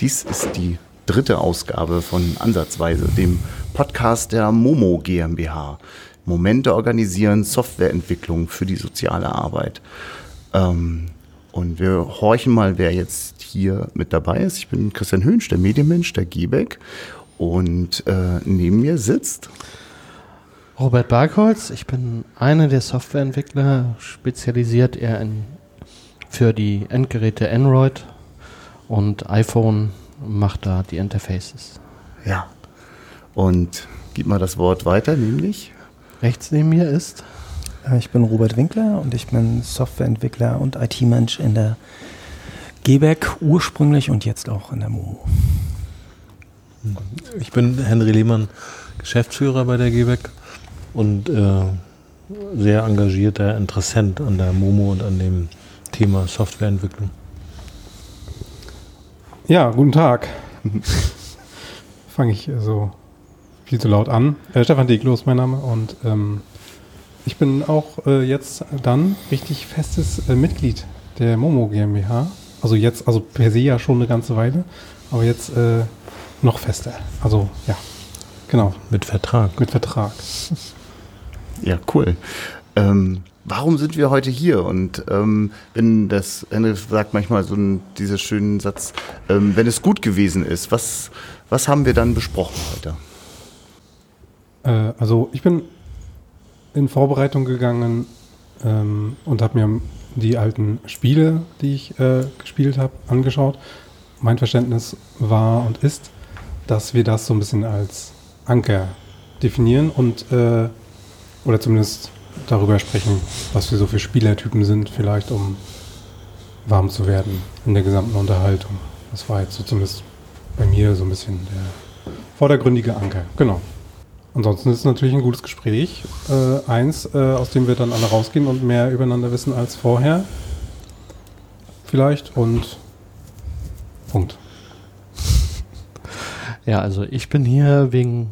Dies ist die dritte Ausgabe von Ansatzweise, dem Podcast der Momo GmbH. Momente organisieren, Softwareentwicklung für die soziale Arbeit. Ähm, und wir horchen mal, wer jetzt hier mit dabei ist. Ich bin Christian Höhnsch, der Medienmensch, der Giebeck. Und äh, neben mir sitzt Robert Barkholz. Ich bin einer der Softwareentwickler, spezialisiert eher in, für die Endgeräte Android und iPhone, macht da die Interfaces. Ja. Und gib mal das Wort weiter, nämlich. Rechts neben mir ist. Äh, ich bin Robert Winkler und ich bin Softwareentwickler und IT-Mensch in der GBAC ursprünglich und jetzt auch in der Momo. Ich bin Henry Lehmann, Geschäftsführer bei der GBAC und äh, sehr engagierter Interessent an der Momo und an dem Thema Softwareentwicklung. Ja, guten Tag. Fange ich so viel zu laut an. Äh, Stefan Deglo ist mein Name und ähm, ich bin auch äh, jetzt dann richtig festes äh, Mitglied der Momo GmbH. Also jetzt, also per se ja schon eine ganze Weile, aber jetzt äh, noch fester. Also ja, genau. Mit Vertrag. Mit Vertrag. Ja, cool. Ähm, warum sind wir heute hier? Und ähm, wenn das, Henry sagt manchmal so einen, dieser schönen Satz, ähm, wenn es gut gewesen ist, was, was haben wir dann besprochen heute? Äh, also ich bin in Vorbereitung gegangen ähm, und habe mir die alten Spiele, die ich äh, gespielt habe, angeschaut. Mein Verständnis war und ist, dass wir das so ein bisschen als Anker definieren und äh, oder zumindest darüber sprechen, was wir so für Spielertypen sind, vielleicht um warm zu werden in der gesamten Unterhaltung. Das war jetzt so zumindest bei mir so ein bisschen der vordergründige Anker. Genau. Ansonsten ist es natürlich ein gutes Gespräch. Äh, eins, äh, aus dem wir dann alle rausgehen und mehr übereinander wissen als vorher. Vielleicht und Punkt. Ja, also ich bin hier wegen,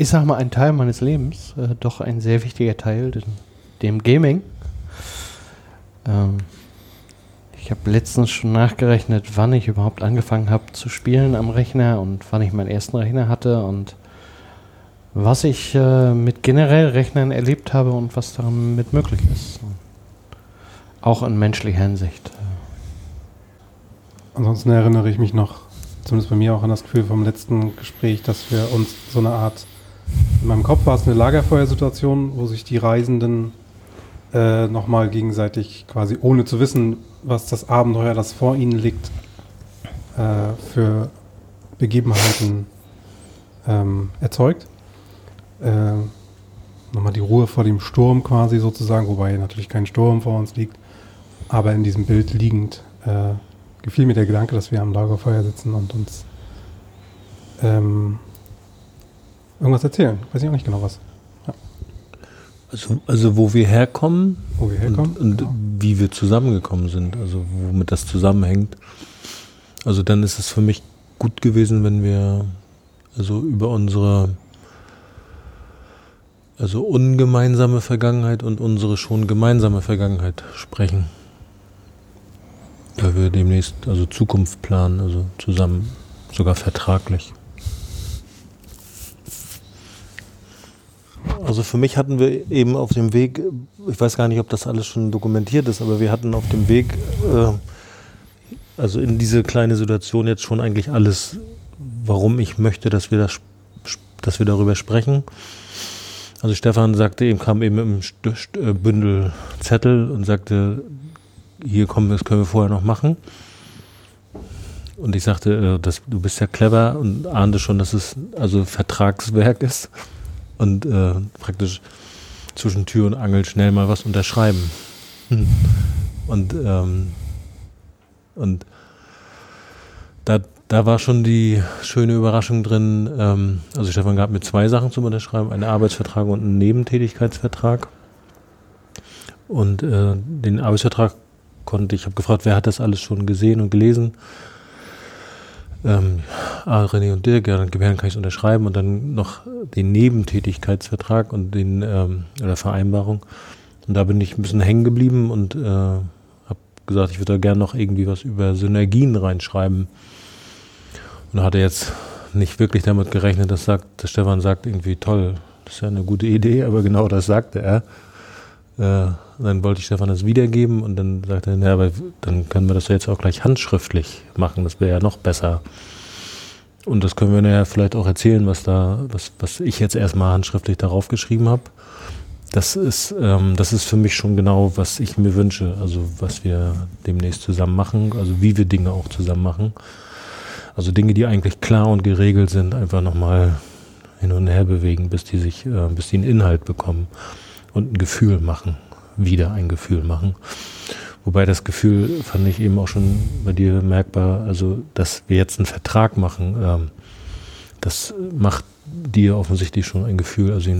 ich sag mal, ein Teil meines Lebens, äh, doch ein sehr wichtiger Teil, dem, dem Gaming. Ähm, ich habe letztens schon nachgerechnet, wann ich überhaupt angefangen habe zu spielen am Rechner und wann ich meinen ersten Rechner hatte und was ich äh, mit generell Rechnern erlebt habe und was damit möglich ist. Auch in menschlicher Hinsicht. Ansonsten erinnere ich mich noch, zumindest bei mir auch an das Gefühl vom letzten Gespräch, dass wir uns so eine Art, in meinem Kopf war es eine Lagerfeuersituation, wo sich die Reisenden äh, nochmal gegenseitig quasi, ohne zu wissen, was das Abenteuer, das vor ihnen liegt, äh, für Begebenheiten ähm, erzeugt. Äh, nochmal die Ruhe vor dem Sturm quasi sozusagen, wobei natürlich kein Sturm vor uns liegt, aber in diesem Bild liegend äh, gefiel mir der Gedanke, dass wir am Lagerfeuer sitzen und uns ähm, irgendwas erzählen. Weiß ich auch nicht genau was. Ja. Also, also wo wir herkommen, wo wir herkommen und, und genau. wie wir zusammengekommen sind, also womit das zusammenhängt. Also dann ist es für mich gut gewesen, wenn wir also über unsere also ungemeinsame Vergangenheit und unsere schon gemeinsame Vergangenheit sprechen. Weil wir demnächst also Zukunft planen, also zusammen, sogar vertraglich. Also für mich hatten wir eben auf dem Weg, ich weiß gar nicht, ob das alles schon dokumentiert ist, aber wir hatten auf dem Weg, äh, also in diese kleine Situation jetzt schon eigentlich alles, warum ich möchte, dass wir das, dass wir darüber sprechen. Also Stefan sagte eben, kam eben im äh, Bündel Zettel und sagte, hier kommen, das können wir vorher noch machen. Und ich sagte, äh, das, du bist ja clever und ahnte schon, dass es also Vertragswerk ist und äh, praktisch zwischen Tür und Angel schnell mal was unterschreiben. Und, ähm, und da, da war schon die schöne Überraschung drin. Ähm, also Stefan gab mir zwei Sachen zum Unterschreiben, einen Arbeitsvertrag und einen Nebentätigkeitsvertrag. Und äh, den Arbeitsvertrag konnte ich, habe gefragt, wer hat das alles schon gesehen und gelesen? Ähm, ah, René und Dirk, ja, dann kann ich es unterschreiben und dann noch den Nebentätigkeitsvertrag und den ähm, oder Vereinbarung. Und da bin ich ein bisschen hängen geblieben und äh, habe gesagt, ich würde da gerne noch irgendwie was über Synergien reinschreiben Und hatte jetzt nicht wirklich damit gerechnet, dass, sagt, dass Stefan sagt, irgendwie toll, das ist ja eine gute Idee, aber genau das sagte er. Äh, dann wollte ich Stefan das wiedergeben und dann sagte er, ja, aber dann können wir das ja jetzt auch gleich handschriftlich machen, das wäre ja noch besser. Und das können wir ja vielleicht auch erzählen, was da, was, was ich jetzt erstmal handschriftlich darauf geschrieben habe. Das ist, ähm, das ist für mich schon genau, was ich mir wünsche. Also was wir demnächst zusammen machen, also wie wir Dinge auch zusammen machen. Also Dinge, die eigentlich klar und geregelt sind, einfach nochmal hin und her bewegen, bis die sich, äh, bis die einen Inhalt bekommen und ein Gefühl machen, wieder ein Gefühl machen. Wobei das Gefühl fand ich eben auch schon bei dir merkbar, also dass wir jetzt einen Vertrag machen, ähm, das macht dir offensichtlich schon ein Gefühl, also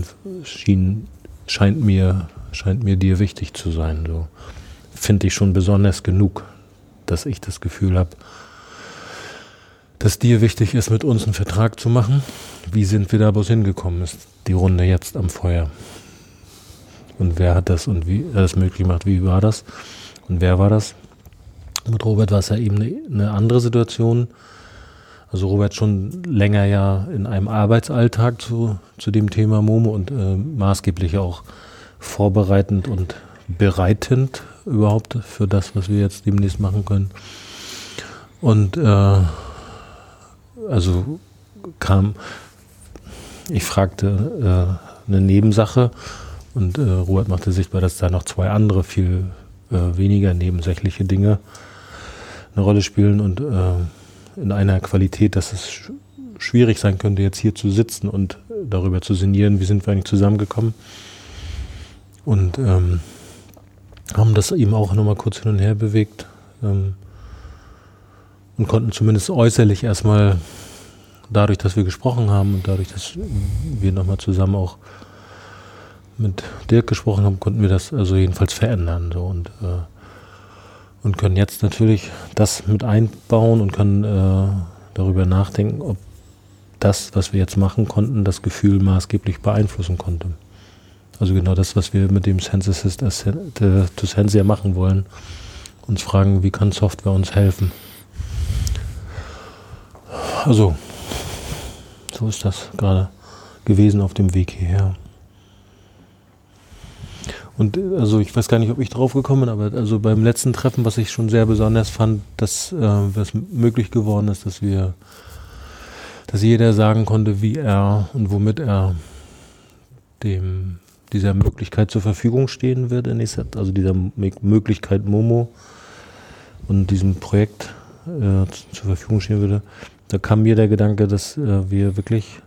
schien, scheint mir, scheint mir dir wichtig zu sein. So finde ich schon besonders genug, dass ich das Gefühl habe, dass dir wichtig ist, mit uns einen Vertrag zu machen. Wie sind wir da bloß hingekommen? Ist die Runde jetzt am Feuer? Und wer hat das und wie das möglich gemacht? Wie war das? Und wer war das? Mit Robert war es ja eben eine, eine andere Situation. Also Robert schon länger ja in einem Arbeitsalltag zu, zu dem Thema Momo und äh, maßgeblich auch vorbereitend und bereitend überhaupt für das, was wir jetzt demnächst machen können. Und äh, also kam, ich fragte äh, eine Nebensache und äh, Robert machte sichtbar, dass da noch zwei andere viel äh, weniger nebensächliche Dinge eine Rolle spielen und äh, in einer Qualität, dass es sch schwierig sein könnte, jetzt hier zu sitzen und darüber zu sinnieren, wie sind wir eigentlich zusammengekommen. Und ähm, haben das eben auch nochmal kurz hin und her bewegt ähm, und konnten zumindest äußerlich erstmal dadurch, dass wir gesprochen haben und dadurch, dass wir nochmal zusammen auch mit Dirk gesprochen haben, konnten wir das also jedenfalls verändern. So, und, äh, und können jetzt natürlich das mit einbauen und können äh, darüber nachdenken, ob das, was wir jetzt machen konnten, das Gefühl maßgeblich beeinflussen konnte. Also genau das, was wir mit dem Sensesist to Sensia machen wollen. Uns fragen, wie kann Software uns helfen? Also, so ist das gerade gewesen auf dem Weg hierher. Und äh, also ich weiß gar nicht, ob ich drauf gekommen bin, aber also beim letzten Treffen, was ich schon sehr besonders fand, dass äh, was möglich geworden ist, dass wir, dass jeder sagen konnte, wie er und womit er dem dieser Möglichkeit zur Verfügung stehen wird also dieser Möglichkeit Momo und diesem Projekt äh, zur Verfügung stehen würde. Da kam mir der Gedanke, dass äh, wir wirklich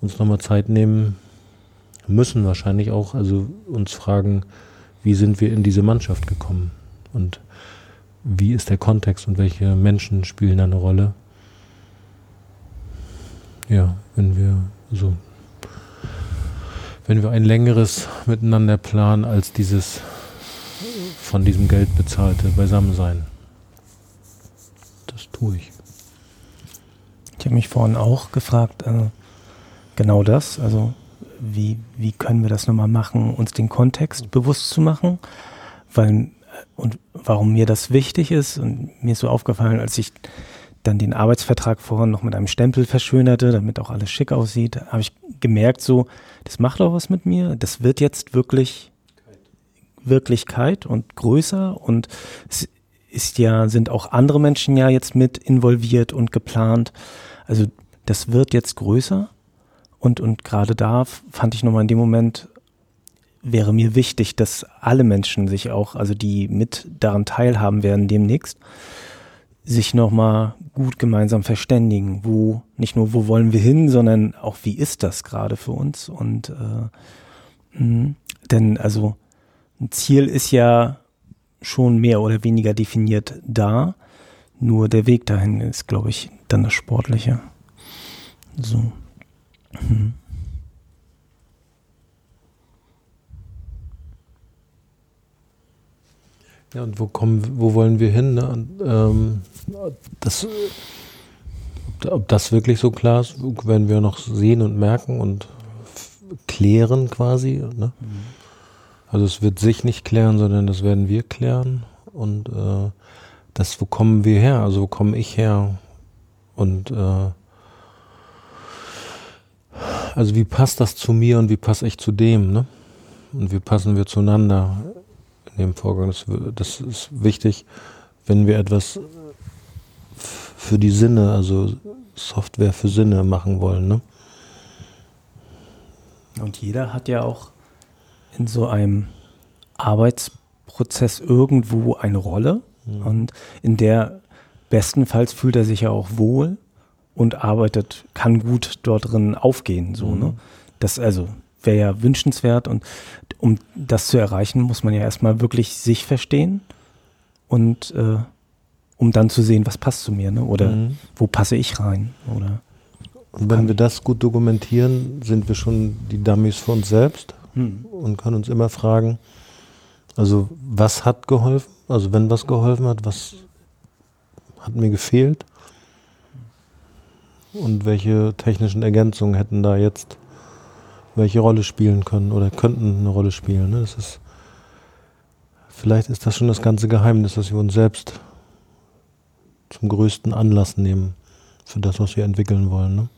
uns nochmal Zeit nehmen, müssen wahrscheinlich auch also uns fragen, wie sind wir in diese Mannschaft gekommen und wie ist der Kontext und welche Menschen spielen da eine Rolle. Ja, wenn wir so wenn wir ein längeres Miteinander planen als dieses von diesem Geld bezahlte Beisammensein. Das tue ich. Ich habe mich vorhin auch gefragt, äh, genau das, also wie, wie können wir das nochmal machen, uns den Kontext bewusst zu machen, weil und warum mir das wichtig ist und mir ist so aufgefallen, als ich dann den Arbeitsvertrag vorhin noch mit einem Stempel verschönerte, damit auch alles schick aussieht, habe ich gemerkt so, das macht auch was mit mir, das wird jetzt wirklich Wirklichkeit und größer und es ist ja, sind auch andere Menschen ja jetzt mit involviert und geplant. Also das wird jetzt größer und, und gerade da fand ich nochmal in dem Moment, wäre mir wichtig, dass alle Menschen sich auch, also die mit daran teilhaben werden demnächst, sich nochmal gut gemeinsam verständigen, wo, nicht nur wo wollen wir hin, sondern auch wie ist das gerade für uns und äh, mh, denn also ein Ziel ist ja schon mehr oder weniger definiert da, nur der Weg dahin ist, glaube ich, dann das Sportliche. So. Mhm. Ja, und wo kommen, wo wollen wir hin? Ne? Und, ähm, das, ob das wirklich so klar ist, werden wir noch sehen und merken und klären quasi. Ne? Mhm. Also es wird sich nicht klären, sondern das werden wir klären. Und äh, das, wo kommen wir her? Also wo komme ich her? Und äh, also wie passt das zu mir und wie passe ich zu dem, ne? Und wie passen wir zueinander in dem Vorgang? Das, das ist wichtig, wenn wir etwas für die Sinne, also Software für Sinne machen wollen, ne? Und jeder hat ja auch in so einem Arbeitsprozess irgendwo eine Rolle. Mhm. Und in der bestenfalls fühlt er sich ja auch wohl und arbeitet, kann gut dort drin aufgehen. So, mhm. ne? Das also wäre ja wünschenswert. Und um das zu erreichen, muss man ja erstmal wirklich sich verstehen und äh, um dann zu sehen, was passt zu mir, ne? Oder mhm. wo passe ich rein? Oder und wenn wir das gut dokumentieren, sind wir schon die Dummies für uns selbst hm. und können uns immer fragen, also was hat geholfen? Also wenn was geholfen hat, was hat mir gefehlt? Und welche technischen Ergänzungen hätten da jetzt welche Rolle spielen können oder könnten eine Rolle spielen? Ne? Das ist, vielleicht ist das schon das ganze Geheimnis, dass wir uns selbst zum größten Anlass nehmen für das, was wir entwickeln wollen. Ne?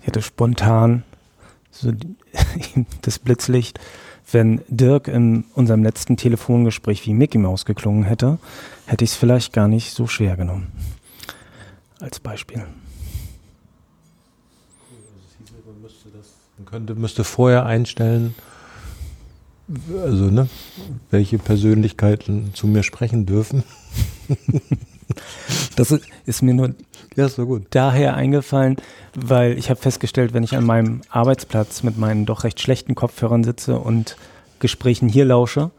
Ich hätte spontan so das Blitzlicht, wenn Dirk in unserem letzten Telefongespräch wie Mickey Mouse geklungen hätte, hätte ich es vielleicht gar nicht so schwer genommen. Als Beispiel. Man könnte, müsste vorher einstellen, also ne, welche Persönlichkeiten zu mir sprechen dürfen. das ist mir nur ja, so gut. daher eingefallen, weil ich habe festgestellt, wenn ich an meinem Arbeitsplatz mit meinen doch recht schlechten Kopfhörern sitze und Gesprächen hier lausche,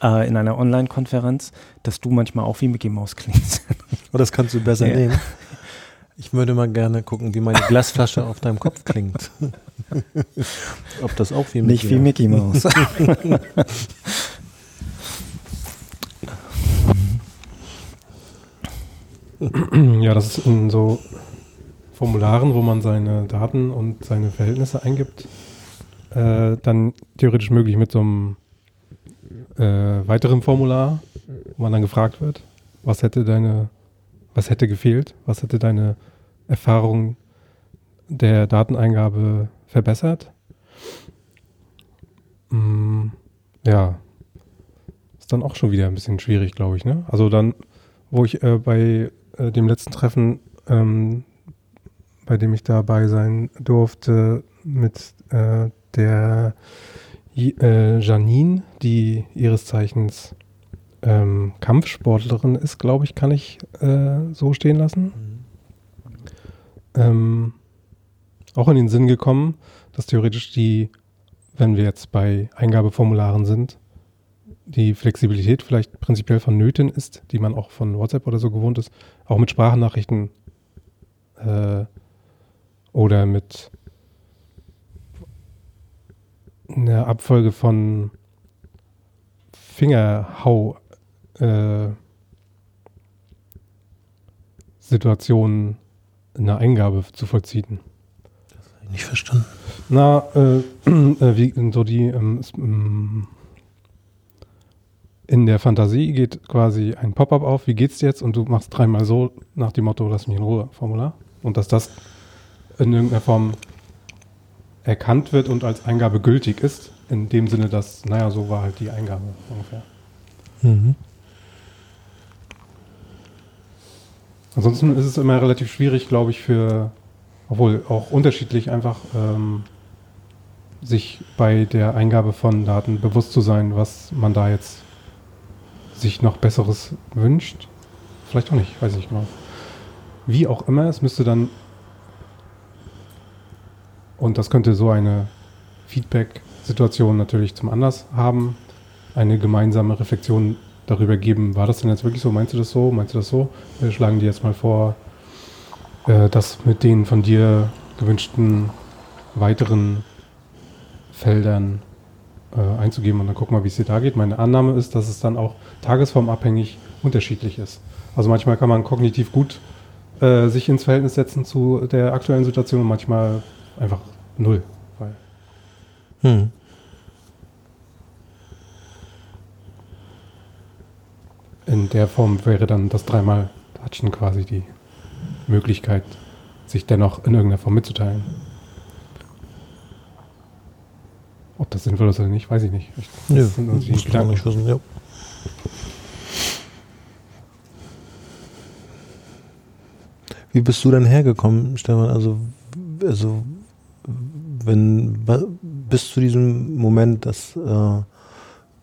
äh, in einer Online-Konferenz, dass du manchmal auch wie Mickey Mouse klingst. Oh, das kannst du besser ja. nehmen. Ich würde mal gerne gucken, wie meine Glasflasche auf deinem Kopf klingt. Ob das auch wie Mickey Nicht wie Mickey Mouse. ja, das ist in so Formularen, wo man seine Daten und seine Verhältnisse eingibt, äh, dann theoretisch möglich mit so einem äh, weiteren Formular, wo man dann gefragt wird, was hätte deine, was hätte gefehlt, was hätte deine Erfahrung der Dateneingabe verbessert. Mm, ja, ist dann auch schon wieder ein bisschen schwierig, glaube ich. Ne? Also dann, wo ich äh, bei äh, dem letzten Treffen, ähm, bei dem ich dabei sein durfte, mit äh, der äh, Janine, die ihres Zeichens ähm, Kampfsportlerin ist, glaube ich, kann ich äh, so stehen lassen. Ähm, auch in den Sinn gekommen, dass theoretisch die, wenn wir jetzt bei Eingabeformularen sind, die Flexibilität vielleicht prinzipiell vonnöten ist, die man auch von WhatsApp oder so gewohnt ist, auch mit Sprachnachrichten äh, oder mit einer Abfolge von Fingerhau äh, Situationen eine Eingabe zu vollziehen. Das habe ich nicht verstanden. Na, äh, äh wie so die ähm, ähm in der Fantasie geht quasi ein Pop-up auf, wie geht's jetzt? Und du machst dreimal so nach dem Motto, lass mich in Ruhe, Formular. Und dass das in irgendeiner Form erkannt wird und als Eingabe gültig ist, in dem Sinne, dass, naja, so war halt die Eingabe ungefähr. Mhm. Ansonsten ist es immer relativ schwierig, glaube ich, für, obwohl auch unterschiedlich einfach, ähm, sich bei der Eingabe von Daten bewusst zu sein, was man da jetzt sich noch Besseres wünscht. Vielleicht auch nicht, weiß ich nicht genau. Wie auch immer, es müsste dann, und das könnte so eine Feedback-Situation natürlich zum Anlass haben, eine gemeinsame Reflexion darüber geben, war das denn jetzt wirklich so, meinst du das so, meinst du das so? Wir schlagen dir jetzt mal vor, äh, das mit den von dir gewünschten weiteren Feldern äh, einzugeben und dann gucken wir, wie es dir da geht. Meine Annahme ist, dass es dann auch tagesformabhängig unterschiedlich ist. Also manchmal kann man kognitiv gut äh, sich ins Verhältnis setzen zu der aktuellen Situation und manchmal einfach null. Hm. In der Form wäre dann das dreimal Atschen quasi die Möglichkeit, sich dennoch in irgendeiner Form mitzuteilen. Ob das sinnvoll ist oder nicht, weiß ich nicht. Ich, das Ja, sind man Gedanken. nicht wissen, ja. Wie bist du denn hergekommen, Stefan? Also, also wenn bis zu diesem Moment, dass äh,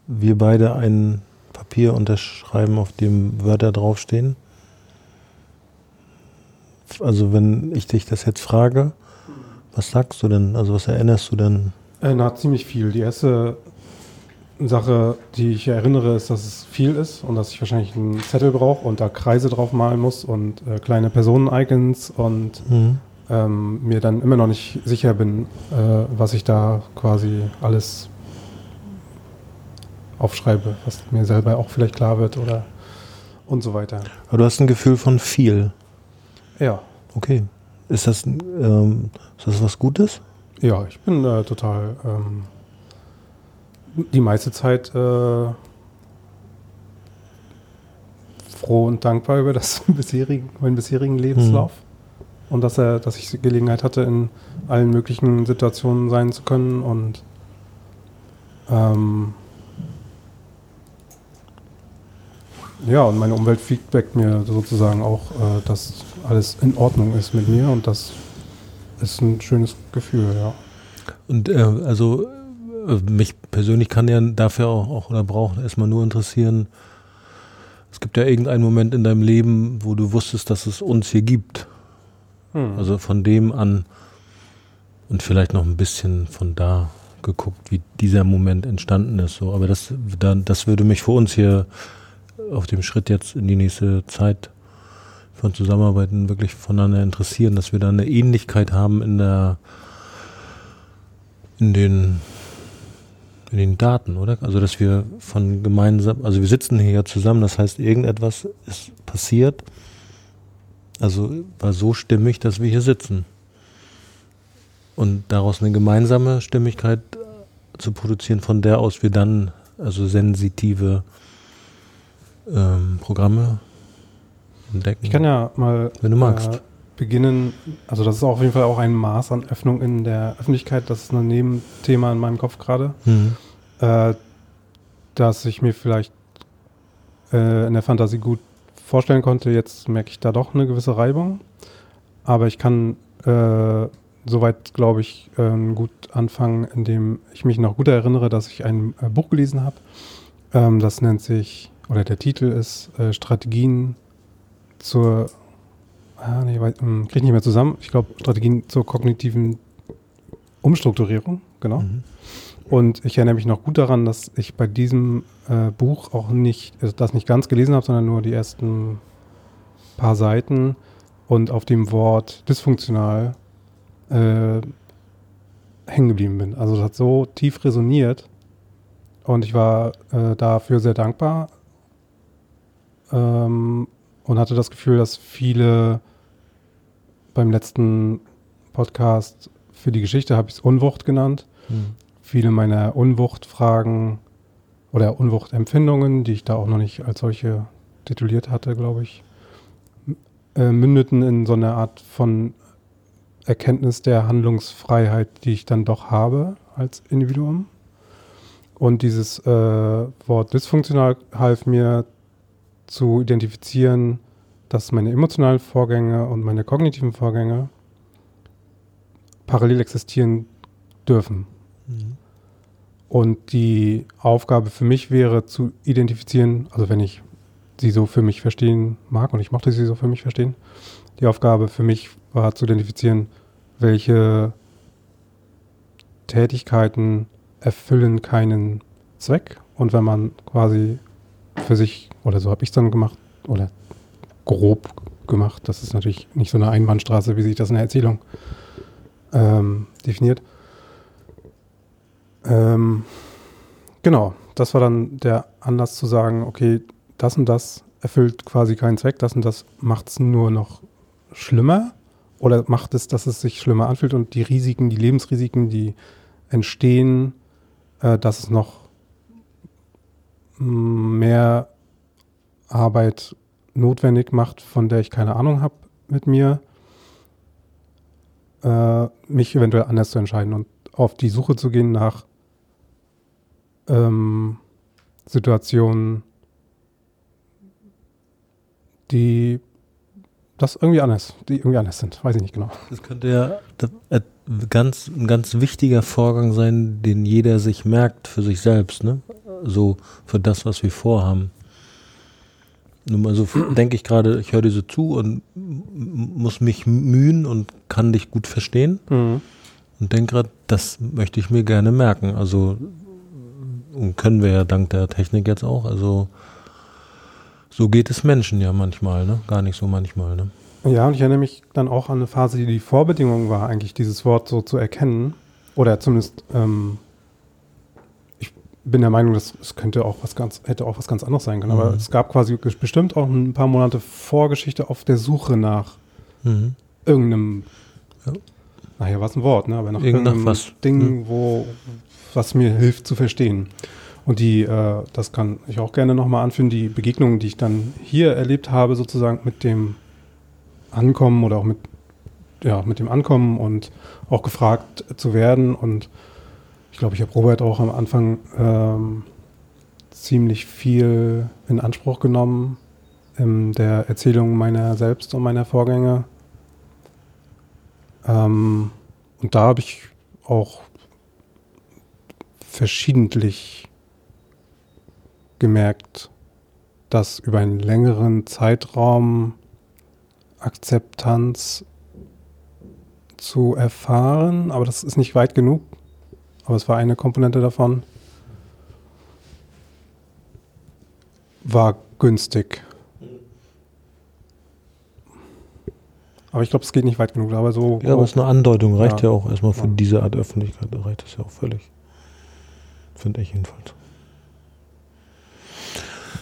wir beide ein Papier unterschreiben, auf dem Wörter draufstehen. Also wenn ich dich das jetzt frage, was sagst du denn? Also was erinnerst du denn? Äh, na, ziemlich viel. Die erste Sache, die ich erinnere, ist, dass es viel ist und dass ich wahrscheinlich einen Zettel brauche und da Kreise drauf malen muss und äh, kleine Personen-Icons und ähm, mir dann immer noch nicht sicher bin, äh, was ich da quasi alles aufschreibe, was mir selber auch vielleicht klar wird oder und so weiter. Aber du hast ein Gefühl von viel. Ja, Okay. Ist das, ähm, ist das was Gutes? ja, ich bin äh, total ähm, die meiste Zeit äh, froh und dankbar über das bisherigen, meinen bisherigen Lebenslauf und dass er, dass ich die Gelegenheit hatte, in allen möglichen Situationen sein zu können und ähm, ja, und meine Umwelt feedbackt mir sozusagen auch, äh, dass alles in Ordnung ist mit mir und das ist ein schönes Gefühl, ja. Und äh, also äh, mich persönlich kann ja dafür auch, auch oder braucht erstmal nur interessieren, es gibt ja irgendeinen Moment in deinem Leben, wo du wusstest, dass es uns hier gibt. Hm. Also von dem an und vielleicht noch ein bisschen von da geguckt, wie dieser Moment entstanden ist. So. Aber das, dann, das würde mich für uns hier auf dem Schritt jetzt in die nächste Zeit von Zusammenarbeiten wirklich voneinander interessieren, dass wir da eine Ähnlichkeit haben in der in den in den Daten, oder? Also dass wir von gemeinsam, also wir sitzen hier ja zusammen, das heißt irgendetwas ist passiert, also war so stimmig, dass wir hier sitzen. Und daraus eine gemeinsame Stimmigkeit zu produzieren, von der aus wir dann also sensitive ähm, Programme entdecken. Ich kann ja mal Wenn du magst. Äh, beginnen, also das ist auf jeden Fall auch ein Maß an Öffnung in der Öffentlichkeit, das ist ein Nebenthema in meinem Kopf gerade, Mhm. äh, dass ich mir vielleicht äh, in der Fantasie gut vorstellen konnte, jetzt merke ich da doch eine gewisse Reibung, aber ich kann äh, soweit, glaube ich, ähm, gut anfangen, indem ich mich noch gut erinnere, dass ich ein äh, Buch gelesen habe, ähm, das nennt sich, oder der Titel ist äh, Strategien zur Ah, nee, weiß- hm, krieg ich nicht mehr zusammen. Ich glaube, Strategien zur kognitiven Umstrukturierung, genau. Mhm. Und ich erinnere mich noch gut daran, dass ich bei diesem äh, Buch auch nicht, also das nicht ganz gelesen habe, sondern nur die ersten paar Seiten und auf dem Wort dysfunktional äh, hängen geblieben bin. Also das hat so tief resoniert und ich war äh, dafür sehr dankbar ähm, und hatte das Gefühl, dass viele beim letzten Podcast für die Geschichte habe ich es Unwucht genannt. Mhm. Viele meiner Unwuchtfragen oder Unwuchtempfindungen, die ich da auch noch nicht als solche tituliert hatte, glaube ich, äh, mündeten in so eine Art von Erkenntnis der Handlungsfreiheit, die ich dann doch habe als Individuum. Und dieses äh, Wort dysfunktional half mir zu identifizieren, dass meine emotionalen Vorgänge und meine kognitiven Vorgänge parallel existieren dürfen. Mhm. Und die Aufgabe für mich wäre zu identifizieren, also wenn ich sie so für mich verstehen mag und ich mochte sie so für mich verstehen, die Aufgabe für mich war zu identifizieren, welche Tätigkeiten erfüllen keinen Zweck. Und wenn man quasi für sich, oder so habe ich es dann gemacht, oder grob gemacht, das ist natürlich nicht so eine Einbahnstraße, wie sich das in der Erzählung ähm, definiert. Ähm, genau, das war dann der Anlass zu sagen, okay, das und das erfüllt quasi keinen Zweck, das und das macht es nur noch schlimmer oder macht es, dass es sich schlimmer anfühlt und die Risiken, die Lebensrisiken, die entstehen, äh, dass es noch mehr Arbeit notwendig macht, von der ich keine Ahnung habe mit mir, äh, mich eventuell anders zu entscheiden und auf die Suche zu gehen nach ähm, Situationen, die das irgendwie anders, die irgendwie anders sind. Weiß ich nicht genau. Das könnte ja das, äh, ganz, ein ganz wichtiger Vorgang sein, den jeder sich merkt für sich selbst, ne? So für das, was wir vorhaben. Nur mal so denke ich gerade, ich höre dir so zu und muss mich mühen und kann dich gut verstehen. Mhm. Und denke gerade, das möchte ich mir gerne merken. Also und können wir ja dank der Technik jetzt auch. Also so geht es Menschen ja manchmal, ne? Gar nicht so manchmal, ne? Ja, und ich erinnere mich dann auch an eine Phase, die die Vorbedingung war, eigentlich dieses Wort so zu erkennen. Oder zumindest, ähm, bin der Meinung, dass es könnte auch was ganz, hätte auch was ganz anderes sein können. Aber Mhm. es gab quasi bestimmt auch ein paar Monate Vorgeschichte auf der Suche nach Mhm. irgendeinem, Ja. war es ein Wort, ne? aber nach Irgend nach irgendeinem was. Ding, wo, was mir hilft zu verstehen. Und die, äh, das kann ich auch gerne nochmal anführen, die Begegnungen, die ich dann hier erlebt habe, sozusagen mit dem Ankommen oder auch mit, ja, mit dem Ankommen und auch gefragt zu werden. Und glaube, ich habe Robert auch am Anfang ähm, ziemlich viel in Anspruch genommen in der Erzählung meiner selbst und meiner Vorgänge. Ähm, und da habe ich auch verschiedentlich gemerkt, dass über einen längeren Zeitraum Akzeptanz zu erfahren, aber das ist nicht weit genug. Aber es war eine Komponente davon. War günstig. Aber ich glaube, es geht nicht weit genug. Aber so. Ja, aber es ist eine Andeutung, reicht ja, Ja. auch erstmal für Ja. diese Art Öffentlichkeit, da reicht das ja auch völlig. Finde ich jedenfalls.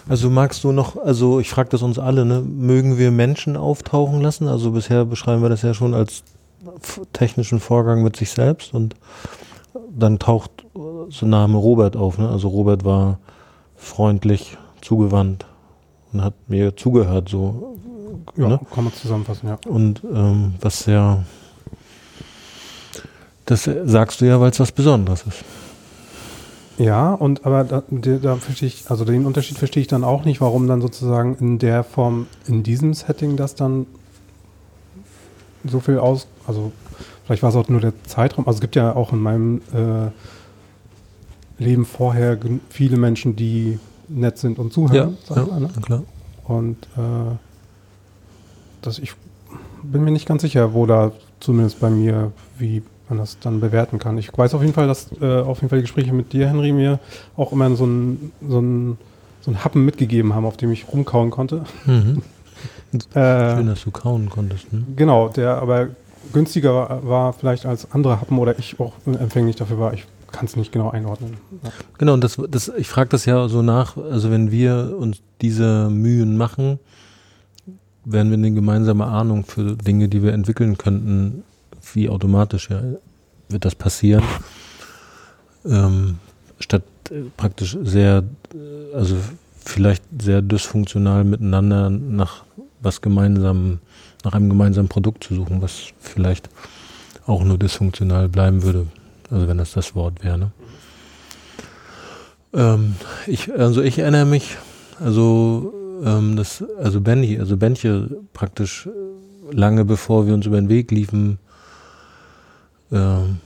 Also magst du noch, also ich frage das uns alle, ne? mögen wir Menschen auftauchen lassen? Also bisher beschreiben wir das ja schon als technischen Vorgang mit sich selbst und dann taucht äh, so ein Name Robert auf. Ne? Also Robert war freundlich, zugewandt und hat mir zugehört so. ja, ne? kann man zusammenfassen, ja. Und ähm, was ja, das sagst du ja, weil es was Besonderes ist. Ja, und aber da, da da verstehe ich, also den Unterschied verstehe ich dann auch nicht, warum dann sozusagen in der Form, in diesem Setting das dann so viel aus, also vielleicht war es auch nur der Zeitraum, also es gibt ja auch in meinem äh, Leben vorher viele Menschen, die nett sind und zuhören, sag ich mal, ne? klar. Und äh, das, ich bin mir nicht ganz sicher, wo da zumindest bei mir, wie man das dann bewerten kann. Ich weiß auf jeden Fall, dass äh, auf jeden Fall die Gespräche mit dir, Henry, mir auch immer so ein, so ein, so ein Happen mitgegeben haben, auf dem ich rumkauen konnte. Mhm. Äh, Schön, dass du kauen konntest. Ne? genau, der aber günstiger war, vielleicht als andere Happen oder ich auch empfänglich dafür war. Ich kann es nicht genau einordnen. Ja. Genau, und das, das, ich frage das ja so nach, also wenn wir uns diese Mühen machen, werden wir eine gemeinsame Ahnung für Dinge, die wir entwickeln könnten, wie automatisch ja wird das passieren, ähm, statt äh, praktisch sehr, äh, also vielleicht sehr dysfunktional miteinander nach was gemeinsam, nach einem gemeinsamen Produkt zu suchen, was vielleicht auch nur dysfunktional bleiben würde, also wenn das das Wort wäre. Ne? Ähm, ich, also ich erinnere mich, also ähm, das, also Benny, also Benche praktisch äh, lange bevor wir uns über den Weg liefen, ähm,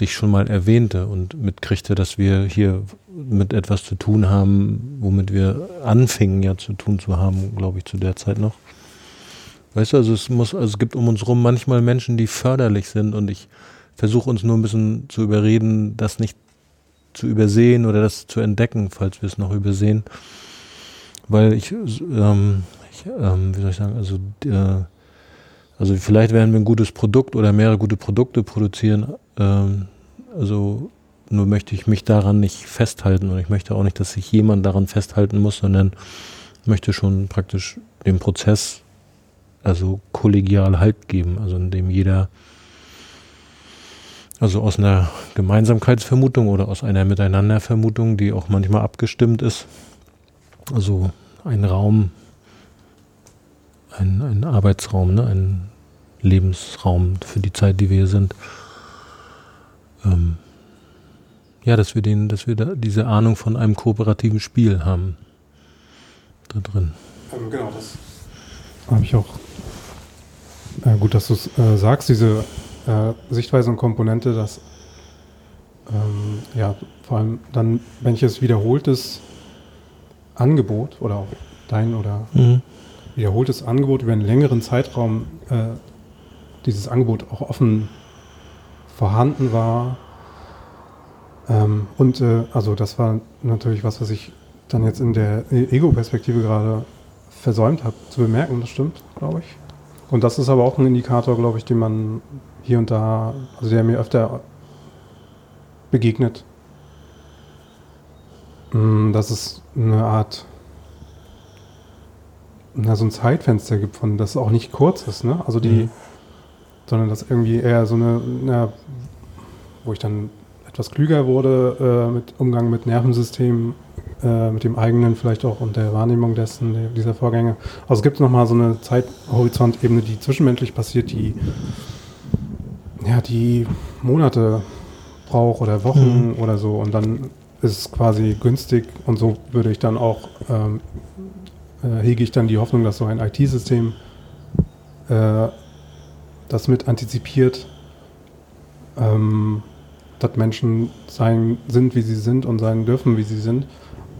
dich schon mal erwähnte und mitkriegte, dass wir hier mit etwas zu tun haben, womit wir anfingen ja zu tun zu haben, glaube ich, zu der Zeit noch. Weißt du, also es muss, also es gibt um uns rum manchmal Menschen, die förderlich sind und ich versuche uns nur ein bisschen zu überreden, das nicht zu übersehen oder das zu entdecken, falls wir es noch übersehen. Weil ich, ähm, ich ähm, wie soll ich sagen, also, äh, also vielleicht werden wir ein gutes Produkt oder mehrere gute Produkte produzieren. Ähm, also nur möchte ich mich daran nicht festhalten und ich möchte auch nicht, dass sich jemand daran festhalten muss, sondern möchte schon praktisch dem Prozess also kollegial Halt geben, also indem jeder also aus einer Gemeinsamkeitsvermutung oder aus einer Miteinandervermutung, die auch manchmal abgestimmt ist, also ein Raum ein, ein Arbeitsraum, ne? ein Lebensraum für die Zeit, die wir hier sind. Ähm, ja, dass wir den, dass wir da diese Ahnung von einem kooperativen Spiel haben. Da drin. Ähm, genau, das habe ich auch. Äh, gut, dass du es äh, sagst, diese äh, Sichtweise und Komponente, dass ähm, ja, vor allem dann, wenn ich es wiederholtes Angebot oder auch dein oder Mhm. wiederholtes Angebot über einen längeren Zeitraum äh, dieses Angebot auch offen vorhanden war. Ähm, und äh, also das war natürlich was, was ich dann jetzt in der Ego-Perspektive gerade versäumt habe zu bemerken, das stimmt, glaube ich. Und das ist aber auch ein Indikator, glaube ich, den man hier und da, also der mir öfter begegnet. Mm, Dass es eine Art na, so ein Zeitfenster gibt, von das auch nicht kurz ist, ne? Also die, Mhm. sondern dass irgendwie eher so eine, na, wo ich dann etwas klüger wurde äh, mit Umgang mit Nervensystemen, äh, mit dem eigenen vielleicht auch und der Wahrnehmung dessen, dieser Vorgänge. Also es gibt nochmal so eine Zeithorizontebene, die zwischenmenschlich passiert, die ja, die Monate braucht oder Wochen oder so. Und dann ist es quasi günstig. Und so würde ich dann auch ähm, äh, hege ich dann die Hoffnung, dass so ein IT-System äh, das mit antizipiert, ähm, dass Menschen sein sind, wie sie sind und sein dürfen, wie sie sind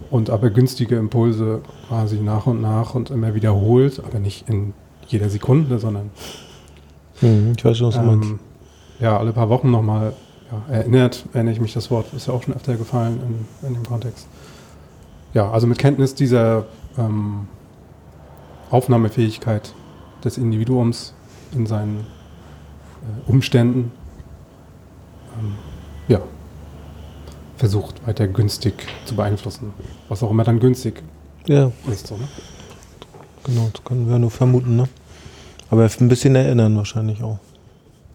und aber günstige Impulse quasi nach und nach und immer wiederholt, aber nicht in jeder Sekunde, sondern Mhm. Ich weiß schon, was du meinst. ähm, ja, alle paar Wochen nochmal ja, erinnert, erinnere ich mich das Wort, ist ja auch schon öfter gefallen in, in dem Kontext. Ja, also mit Kenntnis dieser ähm, Aufnahmefähigkeit des Individuums in seinen äh, Umständen, ähm, ja, versucht weiter günstig zu beeinflussen, was auch immer dann günstig Ja, ist. So, ne? genau, das können wir nur vermuten, ne? Aber ein bisschen erinnern wahrscheinlich auch,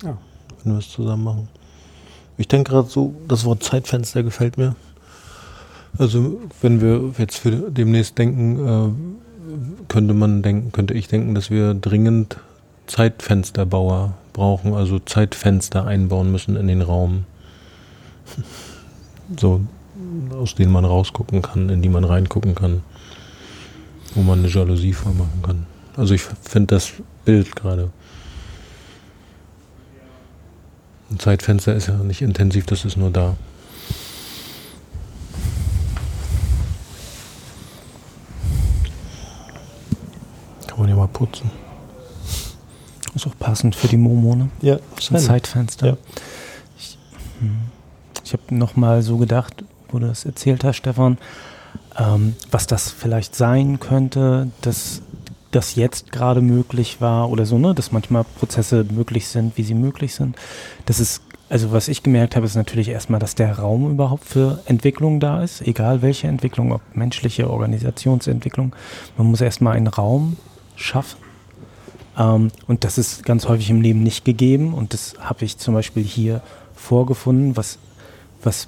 Ja. wenn wir es zusammen machen. Ich denke gerade so, das Wort Zeitfenster gefällt mir. Also wenn wir jetzt für demnächst denken, äh, könnte man denken, könnte ich denken, dass wir dringend Zeitfensterbauer brauchen, also Zeitfenster einbauen müssen in den Raum. So, aus denen man rausgucken kann, in die man reingucken kann. Wo man eine Jalousie vormachen kann. Also ich finde das Bild gerade. Ein Zeitfenster ist ja nicht intensiv, das ist nur da. Kann man ja mal putzen. Ist auch passend für die Momo, ne? Ja, Ein Zeitfenster. Ja. Ich, habe nochmal so gedacht, wo du das erzählt hast, Stefan, ähm, was das vielleicht sein könnte, dass das jetzt gerade möglich war oder so, ne, dass manchmal Prozesse möglich sind, wie sie möglich sind. Das ist, also was ich gemerkt habe, ist natürlich erstmal, dass der Raum überhaupt für Entwicklung da ist, egal welche Entwicklung, ob menschliche Organisationsentwicklung. Man muss erstmal einen Raum schaffen. Ähm, und das ist ganz häufig im Leben nicht gegeben. Und das habe ich zum Beispiel hier vorgefunden. Was, was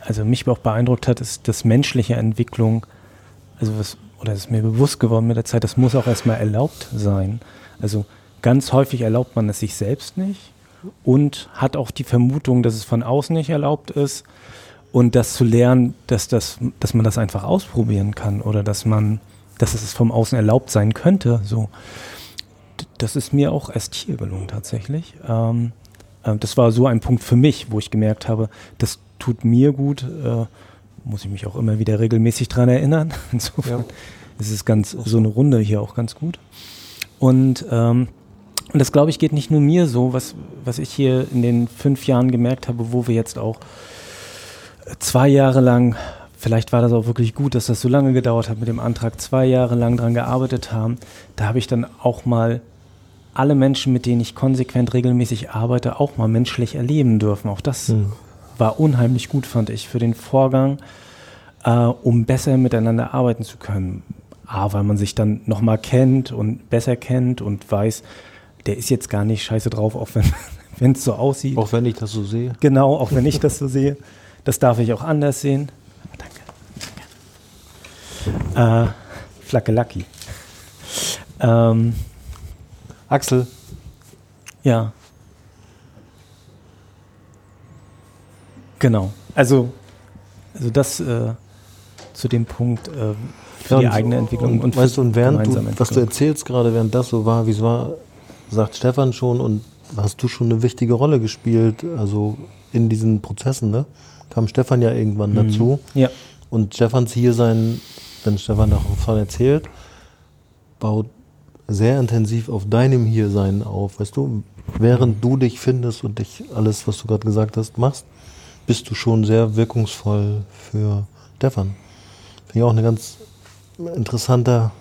also mich auch beeindruckt hat, ist, dass menschliche Entwicklung, also was, oder das ist mir bewusst geworden mit der Zeit, das muss auch erstmal erlaubt sein. Also ganz häufig erlaubt man es sich selbst nicht und hat auch die Vermutung, dass es von außen nicht erlaubt ist. Und das zu lernen, dass, das, dass man das einfach ausprobieren kann oder dass man, dass es vom Außen erlaubt sein könnte, so. Das ist mir auch erst hier gelungen tatsächlich. Ähm, äh, das war so ein Punkt für mich, wo ich gemerkt habe, das tut mir gut. Äh, muss ich mich auch immer wieder regelmäßig dran erinnern. Insofern ist es ganz so eine Runde hier auch ganz gut. Und, ähm, und das glaube ich geht nicht nur mir so, was, was ich hier in den fünf Jahren gemerkt habe, wo wir jetzt auch zwei Jahre lang, vielleicht war das auch wirklich gut, dass das so lange gedauert hat mit dem Antrag, zwei Jahre lang dran gearbeitet haben. Da habe ich dann auch mal alle Menschen, mit denen ich konsequent regelmäßig arbeite, auch mal menschlich erleben dürfen. Auch das Hm. war unheimlich gut, fand ich, für den Vorgang, äh, um besser miteinander arbeiten zu können. A, weil man sich dann nochmal kennt und besser kennt und weiß, der ist jetzt gar nicht scheiße drauf, auch wenn es so aussieht. Auch wenn ich das so sehe. Genau, auch wenn ich das so sehe. Das darf ich auch anders sehen. Danke. danke. Äh, Flacke Lucky. Ähm, Axel, ja. Genau. Also, also das äh, zu dem Punkt äh, für Ja, die und- eigene Entwicklung und, für weißt du, und während du, was du erzählst gerade, während das so war, wie es war, sagt Stefan schon und hast du schon eine wichtige Rolle gespielt, also in diesen Prozessen, ne? Kam Stefan ja irgendwann Mhm. dazu Ja. und Stefans hier sein, wenn Stefan davon erzählt, baut sehr intensiv auf deinem Hiersein auf, weißt du? Während du dich findest und dich alles, was du gerade gesagt hast, machst, bist du schon sehr wirkungsvoll für Stefan. Finde ich auch eine ganz interessanter,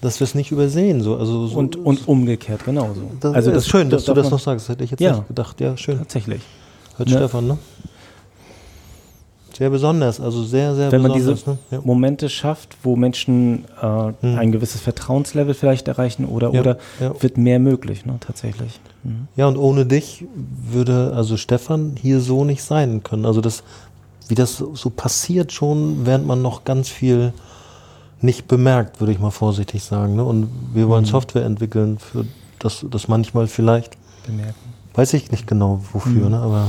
dass wir es nicht übersehen. So, also so, Und, und umgekehrt genauso. das, also ist schön, dass du darf das noch sagst. Hätte ich jetzt Ja. nicht gedacht. Ja, schön. Tatsächlich. Hört Ne? Stefan, ne? Sehr besonders, also sehr, sehr Wenn man besonders. diese ne? ja. Momente schafft, wo Menschen äh, Hm. ein gewisses Vertrauenslevel vielleicht erreichen oder, Ja, oder ja. wird mehr möglich, ne, tatsächlich. Mhm. ja, und ohne dich würde also Stefan hier so nicht sein können. Also das, wie das so passiert schon, während man noch ganz viel nicht bemerkt, würde ich mal vorsichtig sagen. Ne? Und wir wollen Mhm. Software entwickeln, für das, das manchmal vielleicht Bemerken. Weiß ich nicht genau wofür, Mhm. ne? aber.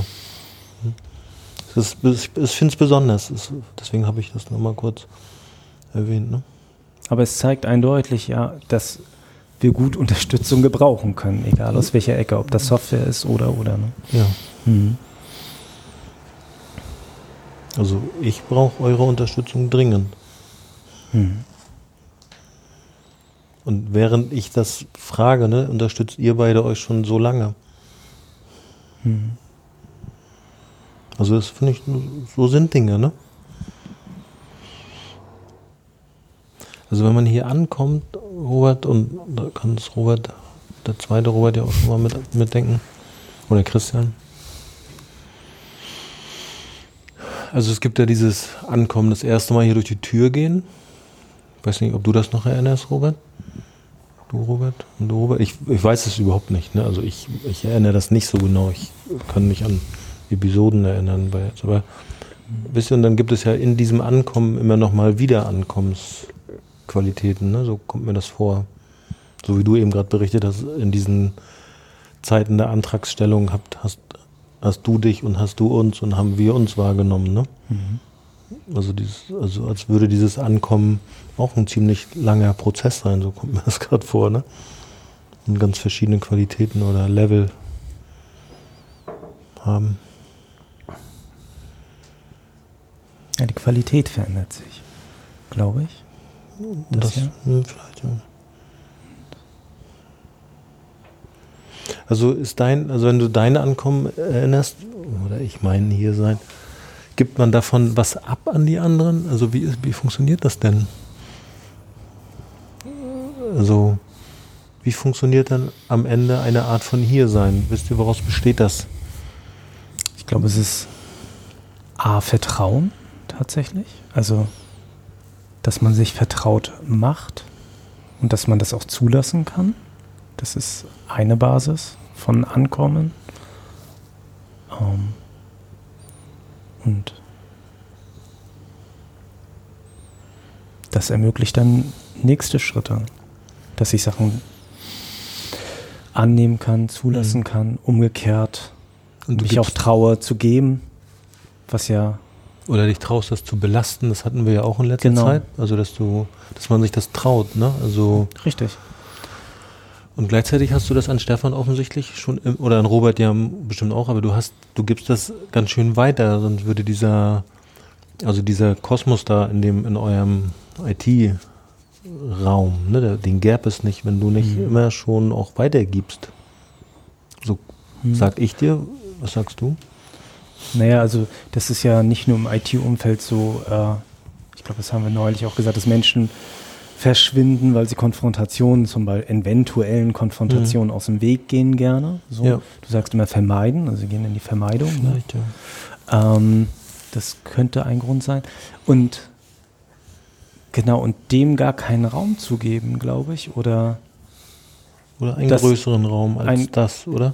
Es ist, ich, finde es besonders. Es, deswegen habe ich das nochmal kurz erwähnt. Ne? Aber es zeigt eindeutig, ja, dass wir gut Unterstützung gebrauchen können, egal aus welcher Ecke, ob das Software ist oder oder. Ne? Ja. Mhm. Also ich brauche eure Unterstützung dringend. Mhm. Und während ich das frage, ne, unterstützt ihr beide euch schon so lange. Mhm. Also das finde ich, so sind Dinge, ne? Also wenn man hier ankommt, Robert, und da kann es Robert, der zweite Robert ja auch schon mal mit, mitdenken, oder Christian. Also es gibt ja dieses Ankommen, das erste Mal hier durch die Tür gehen. Ich weiß nicht, ob du das noch erinnerst, Robert? Du, Robert? Und du, Robert? Ich, ich weiß es überhaupt nicht. Ne? Also ich, ich erinnere das nicht so genau. Ich kann mich an Episoden erinnern. Bei, aber wisst ihr, und dann gibt es ja in diesem Ankommen immer noch mal wieder Ankommensqualitäten. Ne? So kommt mir das vor. So wie du eben gerade berichtet hast, in diesen Zeiten der Antragsstellung habt, hast, hast du dich und hast du uns und haben wir uns wahrgenommen. Ne? Mhm. Also, dieses, also als würde dieses Ankommen auch ein ziemlich langer Prozess sein, so kommt mir das gerade vor, ne? Und ganz verschiedene Qualitäten oder Level haben. Ja, die Qualität verändert sich, glaube ich. Das das, ja? vielleicht, ja. Also ist dein, also wenn du deine Ankommen erinnerst, oder ich meine hier sein, gibt man davon was ab an die anderen? Also wie, ist- wie funktioniert das denn? Also wie funktioniert dann am Ende eine Art von Hiersein? Wisst ihr, woraus besteht das? Ich glaube, es ist A, Vertrauen tatsächlich. Also, dass man sich vertraut macht und dass man das auch zulassen kann. Das ist eine Basis von Ankommen. Ähm, und das ermöglicht dann nächste Schritte, dass ich Sachen annehmen kann, zulassen Mhm. kann, umgekehrt Und mich auch traue zu geben, was ja Oder dich traust, das zu belasten, das hatten wir ja auch in letzter Genau. Zeit. Also dass du, dass man sich das traut, ne? Also richtig. und gleichzeitig hast du das an Stefan offensichtlich schon im, oder an Robert ja bestimmt auch, aber du hast, du gibst das ganz schön weiter, sonst würde dieser, also dieser Kosmos da in dem, in eurem IT-Raum, ne, der, den gäbe es nicht, wenn du nicht Mhm. immer schon auch weitergibst. So Hm. sag ich dir, was sagst du? Naja, also das ist ja nicht nur im IT-Umfeld so, äh, ich glaube, das haben wir neulich auch gesagt, dass Menschen verschwinden, weil sie Konfrontationen, zum Beispiel eventuellen Konfrontationen aus dem Weg gehen gerne. So. Ja. Du sagst immer vermeiden, also sie gehen in die Vermeidung. Ne? Ja. Ähm, das könnte ein Grund sein. Und genau, und dem gar keinen Raum zu geben, glaube ich, oder Oder einen größeren Raum als ein- das, oder?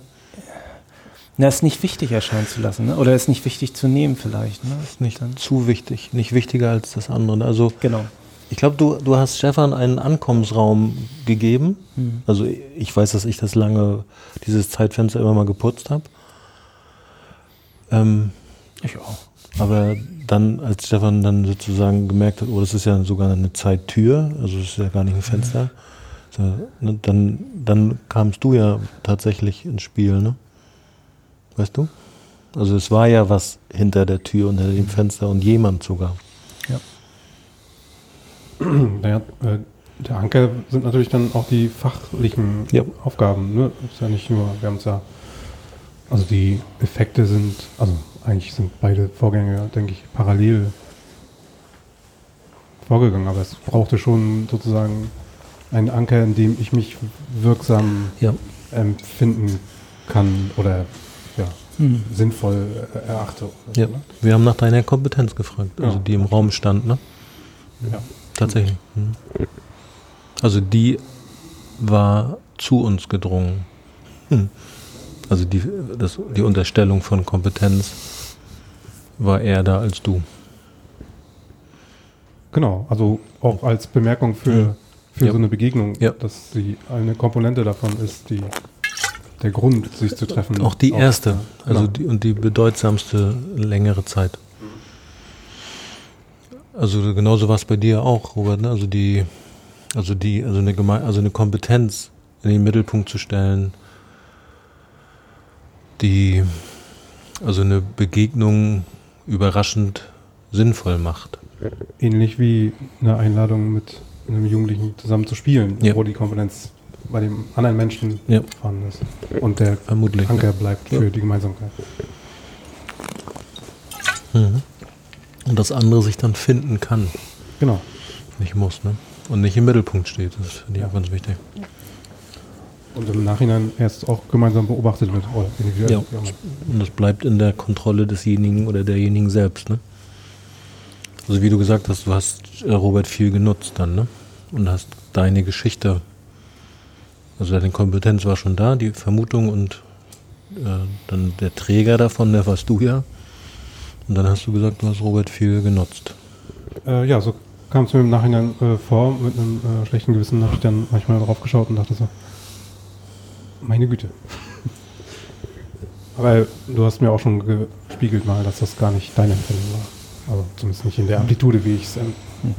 Na, es nicht wichtig erscheinen zu lassen, ne? oder es nicht wichtig zu nehmen vielleicht. Ne? ist nicht Dann- zu wichtig, nicht wichtiger als das andere. Also Genau. ich glaube, du, du hast Stefan einen Ankommensraum gegeben. Hm. Also ich weiß, dass ich das lange, dieses Zeitfenster immer mal geputzt habe. Ähm, Ich auch. aber dann, als Stefan dann sozusagen gemerkt hat, oh, das ist ja sogar eine Zeittür, also es ist ja gar nicht ein Fenster, so, ne, dann, dann kamst du ja tatsächlich ins Spiel, ne? Weißt du? Also es war ja was hinter der Tür und hinter dem Fenster und jemand sogar. Naja, äh, der Anker sind natürlich dann auch die fachlichen Ja. Aufgaben. Ne? Ist ja nicht nur, wir haben es ja, also die Effekte sind, also eigentlich sind beide Vorgänge, denke ich, parallel vorgegangen, aber es brauchte schon sozusagen einen Anker, in dem ich mich wirksam Ja. empfinden kann oder ja, Hm. sinnvoll äh, erachte. Ja, so, ne? wir haben nach deiner Kompetenz gefragt, also Ja. die im Raum stand, ne? Ja. Tatsächlich. Mhm. Also die war zu uns gedrungen. Hm. Also die, das, die Unterstellung von Kompetenz war eher da als du. Genau, also auch als Bemerkung für, Mhm. für Ja. so eine Begegnung, Ja. dass die eine Komponente davon ist, die der Grund, sich zu treffen. Auch die erste, also genau. die, und die bedeutsamste längere Zeit. Also genauso war es bei dir auch, Robert, ne? Also die, also die, also eine Geme also eine Kompetenz in den Mittelpunkt zu stellen, die also eine Begegnung überraschend sinnvoll macht. Ähnlich wie eine Einladung mit einem Jugendlichen zusammen zu spielen, Ja. wo die Kompetenz bei dem anderen Menschen Ja. vorhanden ist. Und der Vermutlich. Anker bleibt Ja. für die Gemeinsamkeit. Mhm. Und das andere sich dann finden kann, Genau. nicht muss, ne? Und nicht im Mittelpunkt steht. Das finde ich Ja. auch ganz wichtig. Und im Nachhinein erst auch gemeinsam beobachtet wird. Individuell. Ja. Und das bleibt in der Kontrolle desjenigen oder derjenigen selbst, ne? Also wie du gesagt hast, du hast äh, Robert viel genutzt dann, ne? Und hast deine Geschichte, also deine Kompetenz war schon da, die Vermutung und äh, dann der Träger davon, der warst du ja. Und dann hast du gesagt, du hast Robert viel genutzt. Äh, ja, so kam es mir im Nachhinein äh, vor. Mit einem äh, schlechten Gewissen habe ich dann manchmal drauf geschaut und dachte so, meine Güte. Aber du hast mir auch schon gespiegelt mal, dass das gar nicht deine Empfindung war. Also zumindest nicht in der Amplitude, wie ich es ähm,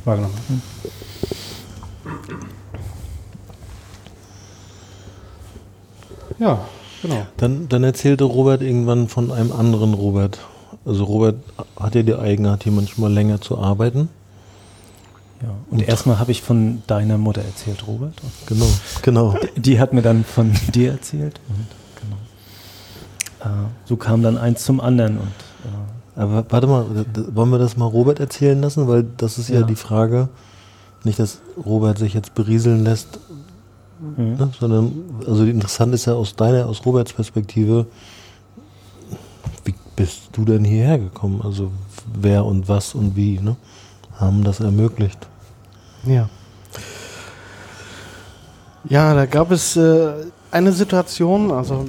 wahrgenommen habe. Ja, genau. Dann, dann erzählte Robert irgendwann von einem anderen Robert. Also Robert hat ja die Eigenart, hier manchmal länger zu arbeiten. Ja. Und erstmal habe ich von deiner Mutter erzählt, Robert. Genau, genau. Die hat mir dann von dir erzählt. Und genau. Äh, so kam dann eins zum anderen. Und äh, Aber warte mal, wollen wir das mal Robert erzählen lassen? Weil das ist ja, Ja. die Frage, nicht, dass Robert sich jetzt berieseln lässt, mhm. ne? sondern, also interessant ist ja aus deiner, aus Roberts Perspektive, wie bist du denn hierher gekommen? Also wer und was und wie, ne? Haben das ermöglicht. Ja. Ja, da gab es äh, eine Situation, also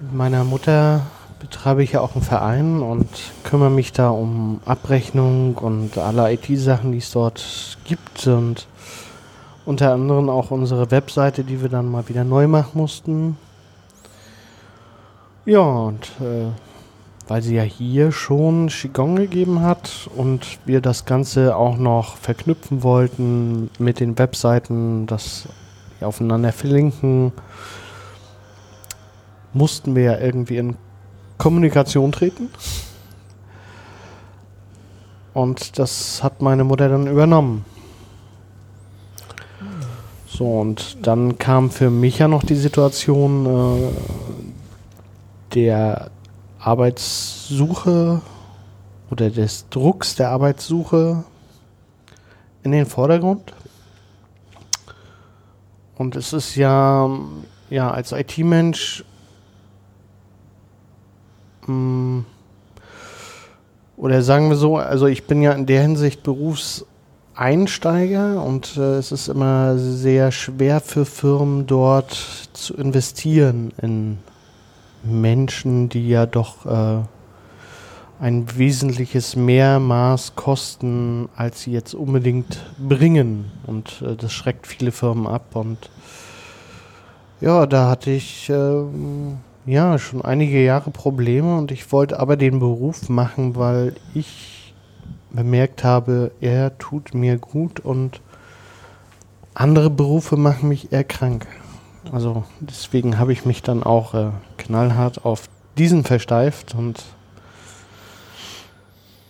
mit meiner Mutter betreibe ich ja auch einen Verein und kümmere mich da um Abrechnung und alle IT-Sachen, die es dort gibt und unter anderem auch unsere Webseite, die wir dann mal wieder neu machen mussten. Ja, und äh, weil sie ja hier schon Qigong gegeben hat und wir das Ganze auch noch verknüpfen wollten mit den Webseiten, das aufeinander verlinken, mussten wir ja irgendwie in Kommunikation treten. Und das hat meine Mutter dann übernommen. So, und dann kam für mich ja noch die Situation äh, der Arbeitssuche oder des Drucks der Arbeitssuche in den Vordergrund. Und es ist ja, ja als IT-Mensch mm, oder sagen wir so, also ich bin ja in der Hinsicht Berufseinsteiger und äh, es ist immer sehr schwer für Firmen dort zu investieren in Menschen, die ja doch äh, ein wesentliches Mehrmaß kosten, als sie jetzt unbedingt bringen. Und äh, das schreckt viele Firmen ab. Und ja, da hatte ich ähm, ja schon einige Jahre Probleme und ich wollte aber den Beruf machen, weil ich bemerkt habe, er tut mir gut und andere Berufe machen mich eher krank. Also deswegen habe ich mich dann auch äh, knallhart auf diesen versteift und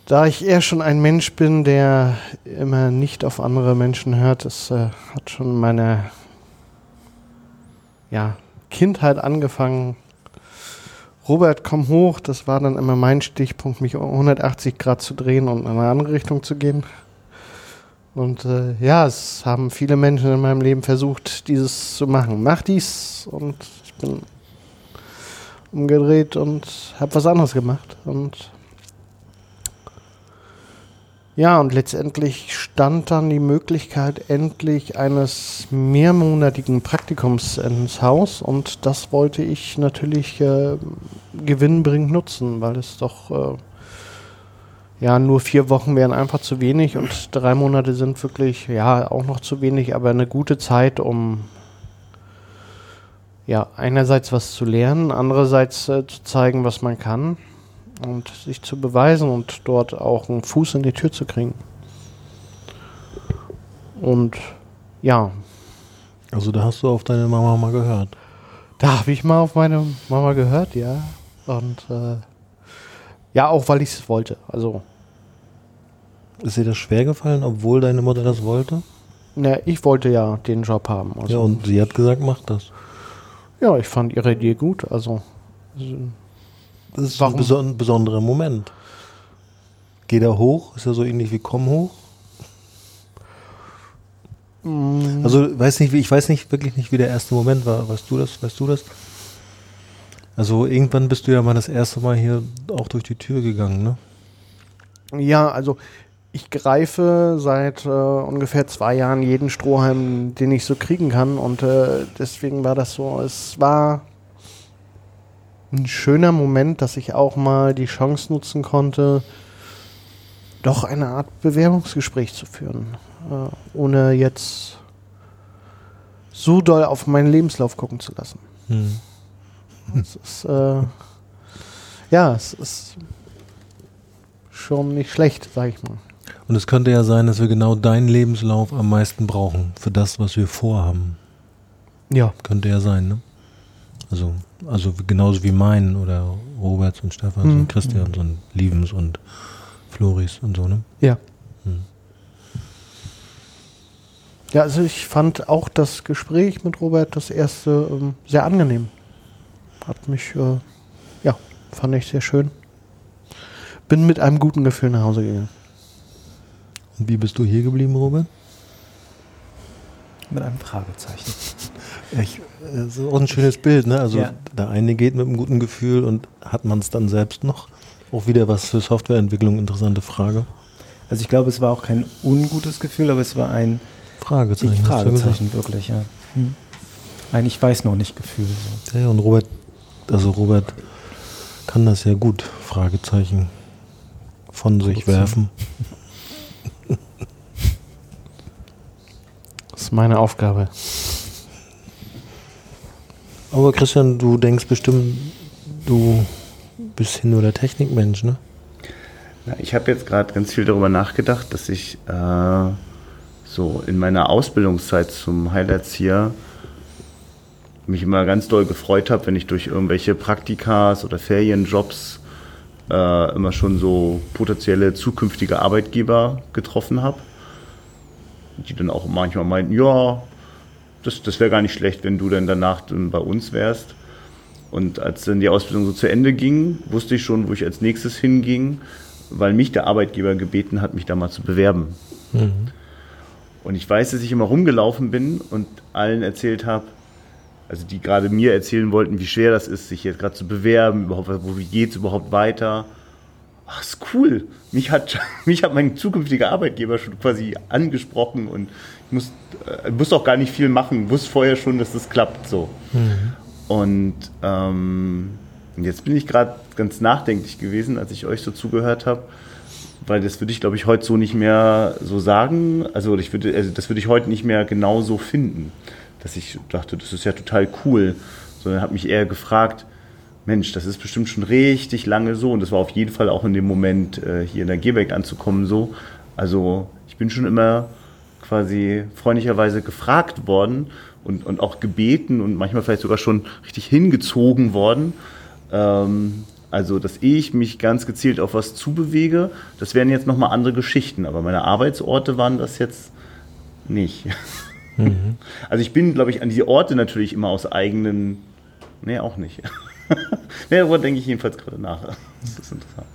da ich eher schon ein Mensch bin, der immer nicht auf andere Menschen hört, das äh, hat schon meine ja, Kindheit angefangen. Robert, komm hoch, das war dann immer mein Stichpunkt, mich um 180 Grad zu drehen und in eine andere Richtung zu gehen. Und äh, ja, es haben viele Menschen in meinem Leben versucht, dieses zu machen. Mach dies und ich bin umgedreht und habe was anderes gemacht. Und ja, und letztendlich stand dann die Möglichkeit endlich eines mehrmonatigen Praktikums ins Haus. Und das wollte ich natürlich äh, gewinnbringend nutzen, weil es doch äh, ja nur vier Wochen wären einfach zu wenig. Und drei Monate sind wirklich ja auch noch zu wenig, aber eine gute Zeit, um ja einerseits was zu lernen, andererseits äh, zu zeigen, was man kann und sich zu beweisen und dort auch einen Fuß in die Tür zu kriegen. Und ja. Also da hast du auf deine Mama mal gehört. Da habe ich mal auf meine Mama gehört, ja. Und äh, ja, auch weil ich es wollte. Also. Ist dir das schwer gefallen, obwohl deine Mutter das wollte? Na, ich wollte ja den Job haben. Also ja, und sie hat gesagt, mach das. Ja, ich fand ihre Idee gut. Also, also das ist Warum? ein beson besonderer Moment. Geh da hoch, ist ja so ähnlich wie komm hoch. Mm. Also weiß nicht, ich weiß nicht wirklich nicht, wie der erste Moment war. Weißt du das? Weißt du das? Also irgendwann bist du ja mal das erste Mal hier auch durch die Tür gegangen, ne? Ja, also ich greife seit äh, ungefähr zwei Jahren jeden Strohhalm, den ich so kriegen kann und äh, deswegen war das so. Es war ein schöner Moment, dass ich auch mal die Chance nutzen konnte, doch eine Art Bewerbungsgespräch zu führen, äh, ohne jetzt so doll auf meinen Lebenslauf gucken zu lassen. Hm. Es ist, äh, ja, es ist schon nicht schlecht, sag ich mal. Und es könnte ja sein, dass wir genau deinen Lebenslauf am meisten brauchen für das, was wir vorhaben. Ja. Könnte ja sein, ne? Also, also genauso wie meinen oder Roberts und Stefans mhm. und Christians und Liebens und Floris und so, ne? Ja. Mhm. Ja, also ich fand auch das Gespräch mit Robert, das erste, ähm, sehr angenehm. Hat mich, äh, ja, fand ich sehr schön. Bin mit einem guten Gefühl nach Hause gegangen. Und wie bist du hier geblieben, Robert? Mit einem Fragezeichen. Ich, das ist auch ein schönes Bild, ne? Also ja. der eine geht mit einem guten Gefühl und hat man es dann selbst noch? Auch wieder was für Softwareentwicklung, interessante Frage. Also ich glaube, es war auch kein ungutes Gefühl, aber es war ein Fragezeichen. Fragezeichen, wirklich, ja. Hm. Ein Ich weiß noch nicht Gefühl. So. Ja, und Robert, also Robert kann das ja gut, Fragezeichen von sich werfen. Das ist meine Aufgabe. Aber Christian, du denkst bestimmt, du bist hin oder Technikmensch, ne? Na, ich habe jetzt gerade ganz viel darüber nachgedacht, dass ich äh, so in meiner Ausbildungszeit zum Heilerzieher mich immer ganz doll gefreut habe, wenn ich durch irgendwelche Praktikas oder Ferienjobs äh, immer schon so potenzielle zukünftige Arbeitgeber getroffen habe die dann auch manchmal meinten, ja, das, das wäre gar nicht schlecht, wenn du dann danach bei uns wärst. Und als dann die Ausbildung so zu Ende ging, wusste ich schon, wo ich als nächstes hinging, weil mich der Arbeitgeber gebeten hat, mich da mal zu bewerben. Mhm. Und ich weiß, dass ich immer rumgelaufen bin und allen erzählt habe, also die gerade mir erzählen wollten, wie schwer das ist, sich jetzt gerade zu bewerben, überhaupt, wo geht es überhaupt weiter ach, ist cool. Mich hat, mich hat mein zukünftiger Arbeitgeber schon quasi angesprochen und muss, äh, muss auch gar nicht viel machen, wusste vorher schon, dass das klappt so. Mhm. Und ähm, jetzt bin ich gerade ganz nachdenklich gewesen, als ich euch so zugehört habe, weil das würde ich, glaube ich, heute so nicht mehr so sagen. Also, ich würde, also das würde ich heute nicht mehr genau so finden, dass ich dachte, das ist ja total cool, sondern habe mich eher gefragt, Mensch, das ist bestimmt schon richtig lange so und das war auf jeden Fall auch in dem Moment, äh, hier in der Gehweg anzukommen so. Also ich bin schon immer quasi freundlicherweise gefragt worden und, und auch gebeten und manchmal vielleicht sogar schon richtig hingezogen worden. Ähm, also, dass ich mich ganz gezielt auf was zubewege, das wären jetzt nochmal andere Geschichten, aber meine Arbeitsorte waren das jetzt nicht. Mhm. Also ich bin, glaube ich, an diese Orte natürlich immer aus eigenen, nee, auch nicht. nee, darüber denke ich jedenfalls gerade nach. Das ist interessant.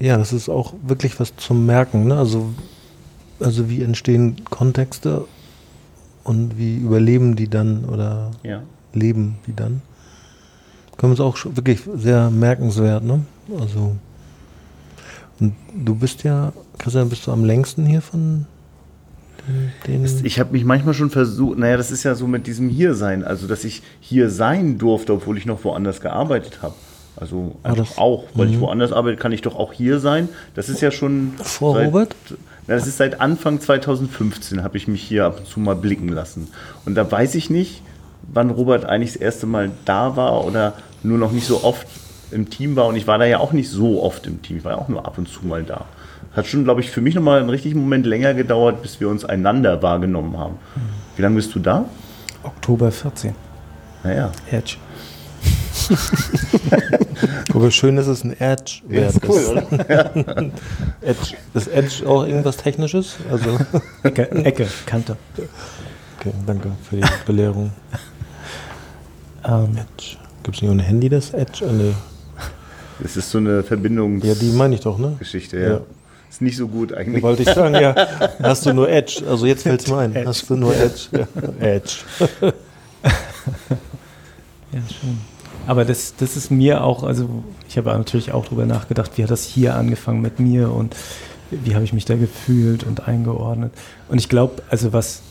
Ja, das ist auch wirklich was zum Merken. Ne? Also, also wie entstehen Kontexte und wie überleben die dann oder ja. leben die dann? Können wir uns auch wirklich sehr merkenswert. Ne? Also und du bist ja, Christian, bist du am längsten hier von den, ich habe mich manchmal schon versucht, naja, das ist ja so mit diesem Hiersein, also dass ich hier sein durfte, obwohl ich noch woanders gearbeitet habe. Also einfach auch, weil ich mhm. woanders arbeite, kann ich doch auch hier sein. Das ist ja schon. Vor seit, Das ist seit Anfang 2015 habe ich mich hier ab und zu mal blicken lassen. Und da weiß ich nicht, wann Robert eigentlich das erste Mal da war oder nur noch nicht so oft im Team war. Und ich war da ja auch nicht so oft im Team. Ich war ja auch nur ab und zu mal da. Hat schon, glaube ich, für mich nochmal einen richtigen Moment länger gedauert, bis wir uns einander wahrgenommen haben. Wie lange bist du da? Oktober 14. Naja. Edge. Aber schön, dass es ein Edge ja, ist. Cool, oder? Edge. Ist Edge auch irgendwas Technisches? Also Ecke, Ecke, Kante. Okay, danke für die Belehrung. Um, Edge. Gibt es nicht ein Handy, das Edge? Oh, nee. Das ist so eine Verbindung. Ja, die meine ich doch, ne? Geschichte, ja. ja. Ist nicht so gut eigentlich. Wollte ich sagen, ja. Hast du nur Edge? Also jetzt fällt es mir ein. Edge. Hast du nur Edge? Ja. Edge. ja, schön. Aber das, das ist mir auch, also ich habe natürlich auch darüber nachgedacht, wie hat das hier angefangen mit mir und wie habe ich mich da gefühlt und eingeordnet. Und ich glaube, also was,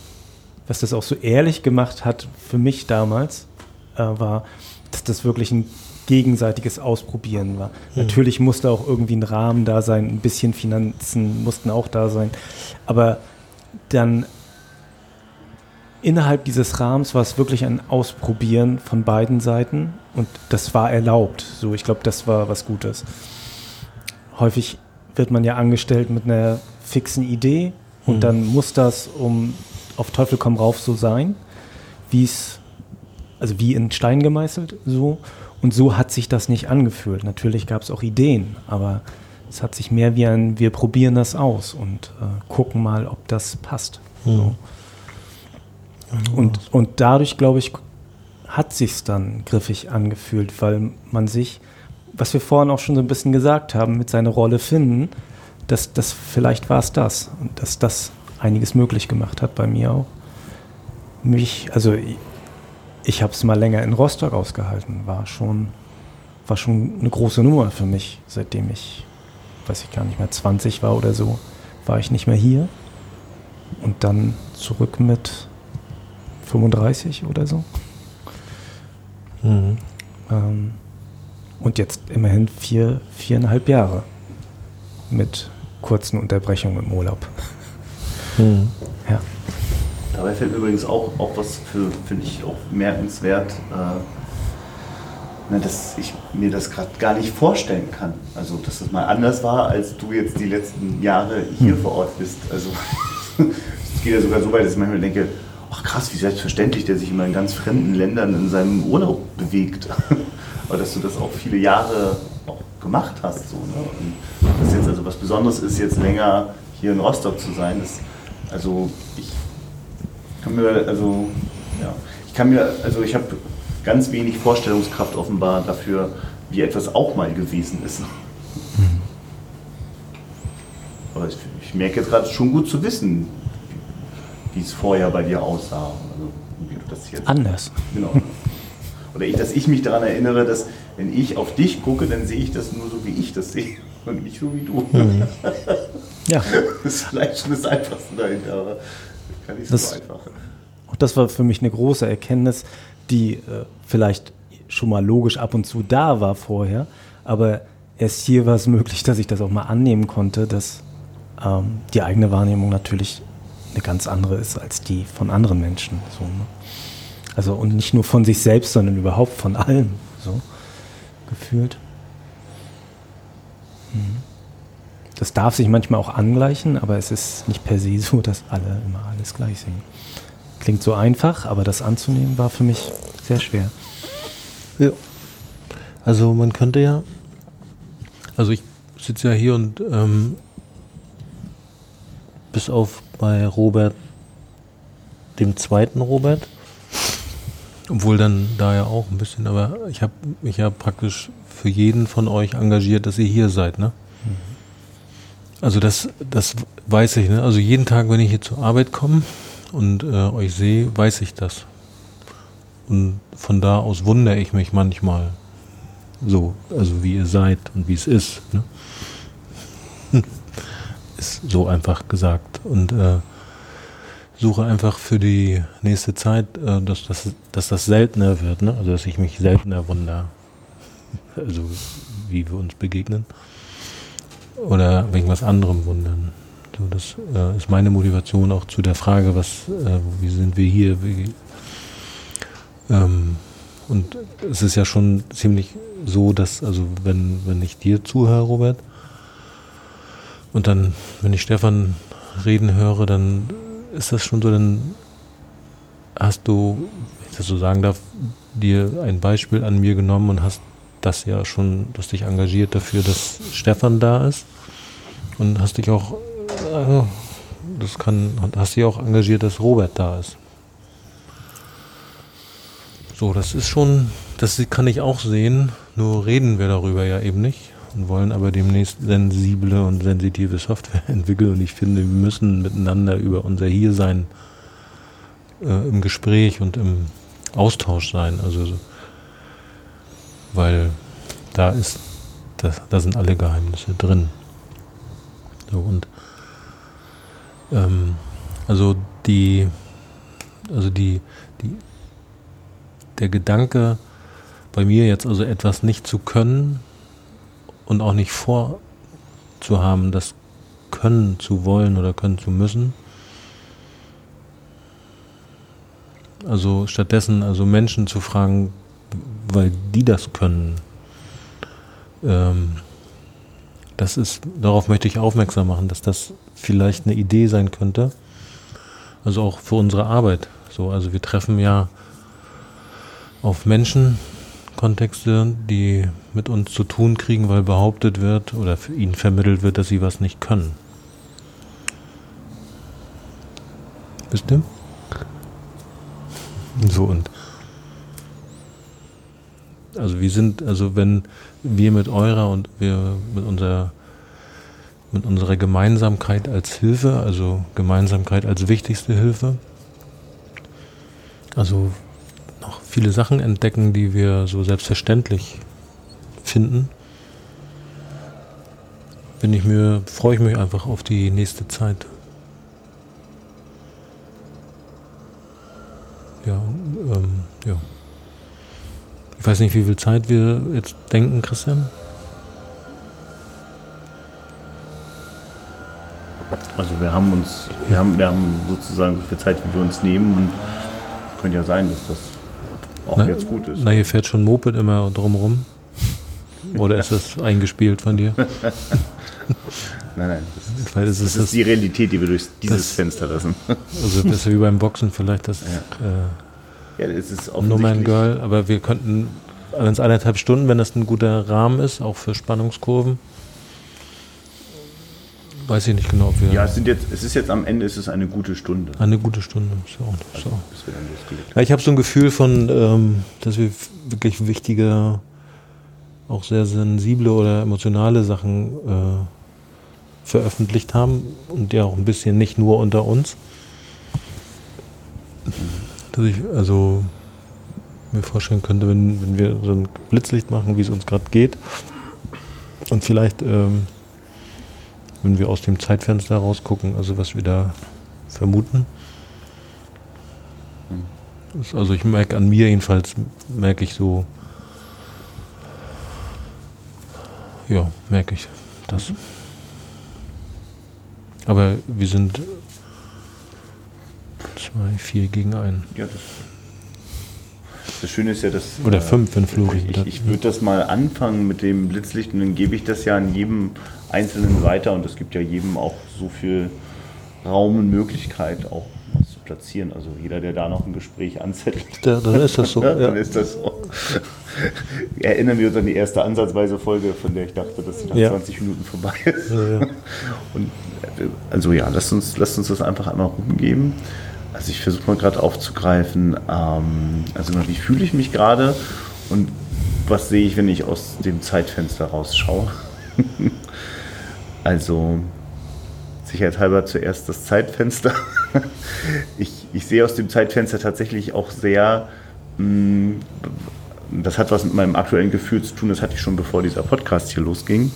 was das auch so ehrlich gemacht hat für mich damals, äh, war, dass das wirklich ein gegenseitiges Ausprobieren war. Mhm. Natürlich musste auch irgendwie ein Rahmen da sein, ein bisschen Finanzen mussten auch da sein. Aber dann innerhalb dieses Rahmens war es wirklich ein Ausprobieren von beiden Seiten und das war erlaubt. So, ich glaube, das war was Gutes. Häufig wird man ja angestellt mit einer fixen Idee und mhm. dann muss das um auf Teufel komm rauf so sein, wie es also wie in Stein gemeißelt so und so hat sich das nicht angefühlt. Natürlich gab es auch Ideen, aber es hat sich mehr wie ein wir probieren das aus und äh, gucken mal, ob das passt. Mhm. So. Und, und dadurch, glaube ich, hat sich dann griffig angefühlt, weil man sich, was wir vorhin auch schon so ein bisschen gesagt haben, mit seiner Rolle finden, dass das vielleicht war es das. Und dass das einiges möglich gemacht hat bei mir auch. Mich, also ich, ich habe es mal länger in Rostock ausgehalten, war schon, war schon eine große Nummer für mich, seitdem ich, weiß ich gar nicht mehr, 20 war oder so, war ich nicht mehr hier. Und dann zurück mit 35 oder so. Mhm. Ähm, und jetzt immerhin vier, viereinhalb Jahre mit kurzen Unterbrechungen im Urlaub. Mhm. Ja. Dabei fällt mir übrigens auch, auch was für, finde ich, auch merkenswert, äh, dass ich mir das gerade gar nicht vorstellen kann. Also, dass das mal anders war, als du jetzt die letzten Jahre hier mhm. vor Ort bist. Also, es geht ja sogar so weit, dass ich manchmal denke, ach krass, wie selbstverständlich der sich immer in ganz fremden Ländern in seinem Urlaub bewegt. Aber dass du das auch viele Jahre auch gemacht hast. So, ne? Und dass jetzt also was Besonderes ist, jetzt länger hier in Rostock zu sein. Das, also ich kann mir, also, ja, ich kann mir, also ich habe ganz wenig Vorstellungskraft offenbar dafür, wie etwas auch mal gewesen ist. Aber ich, ich merke jetzt gerade schon gut zu wissen, wie es vorher bei dir aussah. Also, wie du das jetzt Anders. Genau. Oder ich, dass ich mich daran erinnere, dass wenn ich auf dich gucke, dann sehe ich das nur so, wie ich das sehe und nicht so wie du. Mhm. Ja. Das ist vielleicht schon das Einfachste dahinter, aber kann nicht so das, einfach. Auch das war für mich eine große Erkenntnis, die äh, vielleicht schon mal logisch ab und zu da war vorher. Aber erst hier war es möglich, dass ich das auch mal annehmen konnte, dass ähm, die eigene Wahrnehmung natürlich eine ganz andere ist als die von anderen Menschen. So, ne? Also und nicht nur von sich selbst, sondern überhaupt von allen. So gefühlt. Mhm. Das darf sich manchmal auch angleichen, aber es ist nicht per se so, dass alle immer alles gleich sehen. Klingt so einfach, aber das anzunehmen war für mich sehr schwer. Ja. Also man könnte ja, also ich sitze ja hier und ähm, bis auf bei Robert, dem zweiten Robert, obwohl dann da ja auch ein bisschen, aber ich habe mich ja praktisch für jeden von euch engagiert, dass ihr hier seid, ne? Also das, das weiß ich, ne? Also jeden Tag, wenn ich hier zur Arbeit komme und äh, euch sehe, weiß ich das. Und von da aus wundere ich mich manchmal so, also wie ihr seid und wie es ist. Ne? Ist so einfach gesagt. Und äh, suche einfach für die nächste Zeit, äh, dass, dass, dass das seltener wird, ne? also dass ich mich seltener wundere. Also wie wir uns begegnen. Oder wegen was anderem wundern. So, das äh, ist meine Motivation auch zu der Frage, was, äh, wie sind wir hier? Wie, ähm, und es ist ja schon ziemlich so, dass, also wenn, wenn ich dir zuhöre, Robert, und dann, wenn ich Stefan reden höre, dann ist das schon so, dann hast du, wenn ich das so sagen darf, dir ein Beispiel an mir genommen und hast das ja schon, du hast dich engagiert dafür, dass Stefan da ist. Und hast dich auch, äh, das kann, hast dich auch engagiert, dass Robert da ist. So, das ist schon, das kann ich auch sehen, nur reden wir darüber ja eben nicht und wollen aber demnächst sensible und sensitive Software entwickeln. Und ich finde, wir müssen miteinander über unser Hiersein äh, im Gespräch und im Austausch sein. Also, weil da ist, da, da sind alle Geheimnisse drin. So, und ähm, also die, also die, die, der Gedanke, bei mir jetzt also etwas nicht zu können, und auch nicht vorzuhaben, das können zu wollen oder können zu müssen. Also stattdessen also Menschen zu fragen, weil die das können. Ähm, das ist, darauf möchte ich aufmerksam machen, dass das vielleicht eine Idee sein könnte. Also auch für unsere Arbeit. So, also wir treffen ja auf Menschen, Kontexte, die mit uns zu tun kriegen, weil behauptet wird oder ihnen vermittelt wird, dass sie was nicht können. Wisst ihr? So und also wir sind, also wenn wir mit eurer und wir mit unserer mit unserer Gemeinsamkeit als Hilfe, also Gemeinsamkeit als wichtigste Hilfe, also noch viele Sachen entdecken, die wir so selbstverständlich finden, bin ich mir, freue ich mich einfach auf die nächste Zeit. Ja, ähm, ja. Ich weiß nicht, wie viel Zeit wir jetzt denken, Christian. Also wir haben uns, wir haben, wir haben sozusagen so viel Zeit, wie wir uns nehmen und könnte ja sein, dass das auch na, jetzt gut ist. Na, hier fährt schon Moped immer drumherum. Oder ist das eingespielt von dir? nein, nein. Das, das, das ist, das die Realität, die wir durch dieses Fenster lassen. Also das ist wie beim Boxen vielleicht das ja. Äh, ja, das ist No Man Girl, aber wir könnten, wenn es eineinhalb Stunden, wenn das ein guter Rahmen ist, auch für Spannungskurven, weiß ich nicht genau, ob wir. Ja, es, sind jetzt, es ist jetzt am Ende ist es eine gute Stunde. Eine gute Stunde. So, also, so. Ja, ich habe so ein Gefühl von, ähm, dass wir wirklich wichtige, auch sehr sensible oder emotionale Sachen äh, veröffentlicht haben und ja auch ein bisschen nicht nur unter uns. Dass ich also mir vorstellen könnte, wenn, wenn wir so ein Blitzlicht machen, wie es uns gerade geht und vielleicht ähm, wenn wir aus dem Zeitfenster rausgucken, also was wir da vermuten. Hm. Also ich merke an mir jedenfalls, merke ich so, ja, merke ich das. Mhm. Aber wir sind zwei, vier gegen einen. Ja, das das Schöne ist ja, dass. Oder äh, fünf, wenn Flori. Ich, ich würde das mal anfangen mit dem Blitzlicht und dann gebe ich das ja an jedem Einzelnen weiter und es gibt ja jedem auch so viel Raum und Möglichkeit, auch was zu platzieren. Also jeder, der da noch ein Gespräch anzettelt, Da, dann ist das so. ja, dann ja. ist das so. Erinnern wir uns an die erste ansatzweise Folge, von der ich dachte, dass sie nach Ja. 20 Minuten vorbei ist. Ja, ja. Und äh, also ja, lasst uns, lasst uns das einfach einmal rumgeben. Also ich versuche mal gerade aufzugreifen, ähm, also wie fühle ich mich gerade und was sehe ich, wenn ich aus dem Zeitfenster rausschaue. also sicherheitshalber zuerst das Zeitfenster. ich, ich sehe aus dem Zeitfenster tatsächlich auch sehr, mh, das hat was mit meinem aktuellen Gefühl zu tun, das hatte ich schon bevor dieser Podcast hier losging,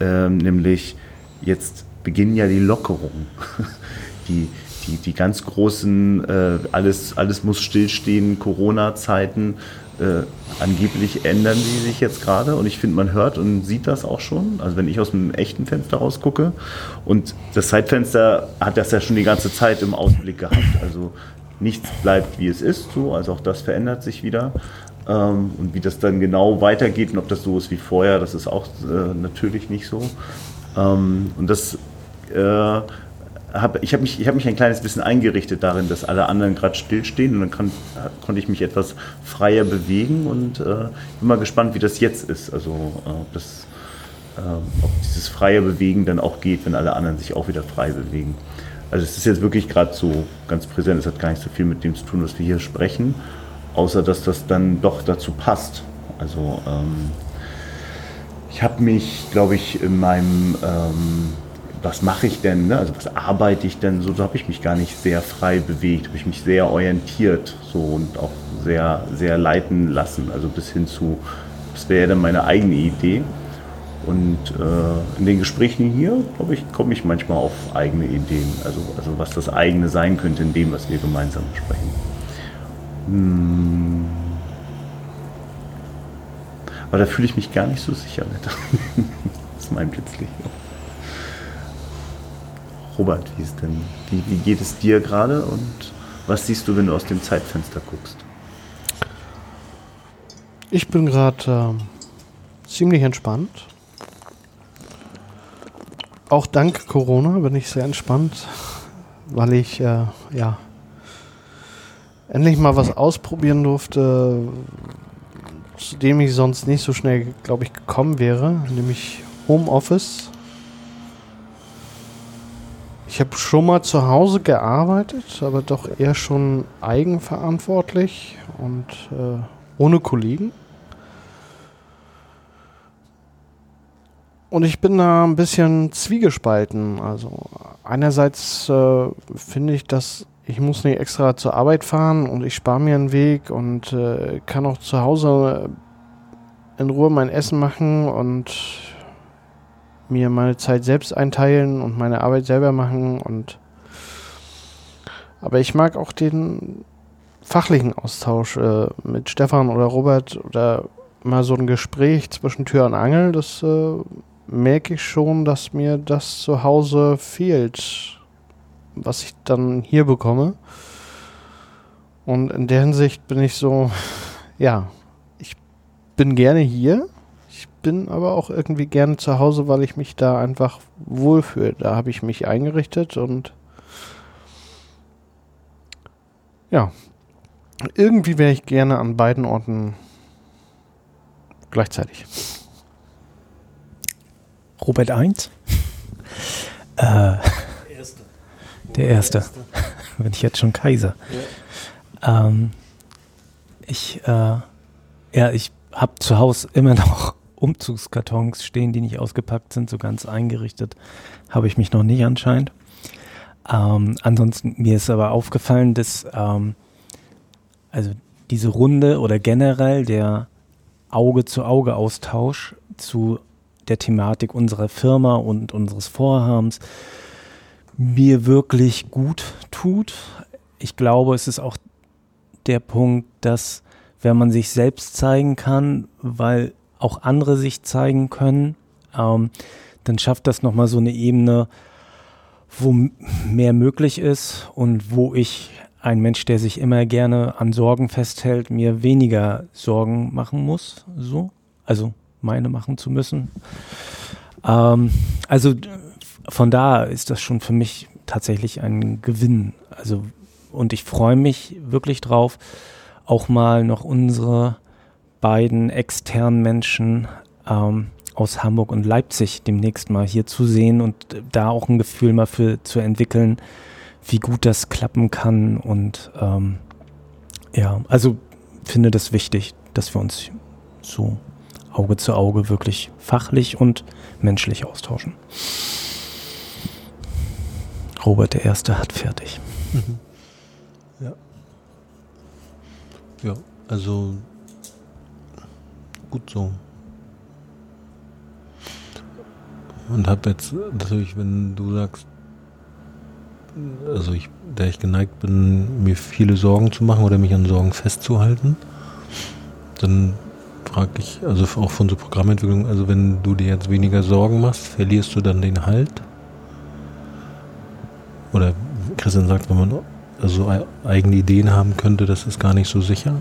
ähm, nämlich jetzt beginnen ja die Lockerungen. Die, die, die ganz großen, äh, alles, alles muss stillstehen, Corona-Zeiten, äh, angeblich ändern die sich jetzt gerade und ich finde, man hört und sieht das auch schon. Also wenn ich aus dem echten Fenster rausgucke und das Zeitfenster hat das ja schon die ganze Zeit im Ausblick gehabt. Also nichts bleibt wie es ist, so, also auch das verändert sich wieder. Ähm, und wie das dann genau weitergeht und ob das so ist wie vorher, das ist auch äh, natürlich nicht so. Ähm, und das äh, hab, ich habe mich, ich hab mich ein kleines bisschen eingerichtet darin, dass alle anderen gerade stillstehen und dann kann, konnte ich mich etwas freier bewegen und äh, bin mal gespannt, wie das jetzt ist. Also äh, ob, das, äh, ob dieses freie Bewegen dann auch geht, wenn alle anderen sich auch wieder frei bewegen. Also es ist jetzt wirklich gerade so ganz präsent, es hat gar nicht so viel mit dem zu tun, was wir hier sprechen, außer dass das dann doch dazu passt. Also ähm, ich habe mich, glaube ich, in meinem ähm, was mache ich denn, ne? also was arbeite ich denn, so, so habe ich mich gar nicht sehr frei bewegt, habe ich mich sehr orientiert so und auch sehr, sehr leiten lassen, also bis hin zu, das wäre dann meine eigene Idee. Und äh, in den Gesprächen hier, glaube ich, komme ich manchmal auf eigene Ideen, also, also was das eigene sein könnte in dem, was wir gemeinsam besprechen. Hm. Aber da fühle ich mich gar nicht so sicher mit. das ist mein Blitzlicht. Robert, wie ist denn, wie, wie geht es dir gerade und was siehst du, wenn du aus dem Zeitfenster guckst? Ich bin gerade ähm, ziemlich entspannt. Auch dank Corona bin ich sehr entspannt, weil ich äh, ja endlich mal was ausprobieren durfte, zu dem ich sonst nicht so schnell, glaube ich, gekommen wäre, nämlich Homeoffice. Ich habe schon mal zu Hause gearbeitet, aber doch eher schon eigenverantwortlich und äh, ohne Kollegen. Und ich bin da ein bisschen zwiegespalten. Also einerseits äh, finde ich, dass ich muss nicht extra zur Arbeit fahren und ich spare mir einen Weg und äh, kann auch zu Hause in Ruhe mein Essen machen und mir meine Zeit selbst einteilen und meine Arbeit selber machen und aber ich mag auch den fachlichen Austausch äh, mit Stefan oder Robert oder mal so ein Gespräch zwischen Tür und Angel, das äh, merke ich schon, dass mir das zu Hause fehlt, was ich dann hier bekomme. Und in der Hinsicht bin ich so, ja, ich bin gerne hier, ich bin aber auch irgendwie gerne zu Hause, weil ich mich da einfach wohlfühle. Da habe ich mich eingerichtet und ja, irgendwie wäre ich gerne an beiden Orten gleichzeitig. Robert 1? äh, der Erste. Bin ich jetzt schon Kaiser. Ähm, ich, äh, ja, ich habe zu Hause immer noch Umzugskartons stehen, die nicht ausgepackt sind, so ganz eingerichtet. Habe ich mich noch nicht anscheinend. Ähm, ansonsten, mir ist aber aufgefallen, dass ähm, also diese Runde oder generell der Auge-zu-Auge-Austausch zu der Thematik unserer Firma und unseres Vorhabens mir wirklich gut tut. Ich glaube, es ist auch der Punkt, dass wenn man sich selbst zeigen kann, weil auch andere sich zeigen können, ähm, dann schafft das nochmal so eine Ebene, wo mehr möglich ist und wo ich ein Mensch, der sich immer gerne an Sorgen festhält, mir weniger Sorgen machen muss, so, also meine machen zu müssen. Ähm, also von da ist das schon für mich tatsächlich ein Gewinn. Also und ich freue mich wirklich drauf, auch mal noch unsere beiden externen Menschen ähm, aus Hamburg und Leipzig demnächst mal hier zu sehen und da auch ein Gefühl mal für zu entwickeln, wie gut das klappen kann. Und ähm, ja, also finde das wichtig, dass wir uns so Auge zu Auge wirklich fachlich und menschlich austauschen. Robert der Erste hat fertig. Mhm. Ja. Ja, also gut so. Und habe jetzt natürlich, wenn du sagst, also ich, der ich geneigt bin, mir viele Sorgen zu machen oder mich an Sorgen festzuhalten, dann frage ich, also auch von so Programmentwicklung, also wenn du dir jetzt weniger Sorgen machst, verlierst du dann den Halt? Oder Christian sagt, wenn man also eigene Ideen haben könnte, das ist gar nicht so sicher.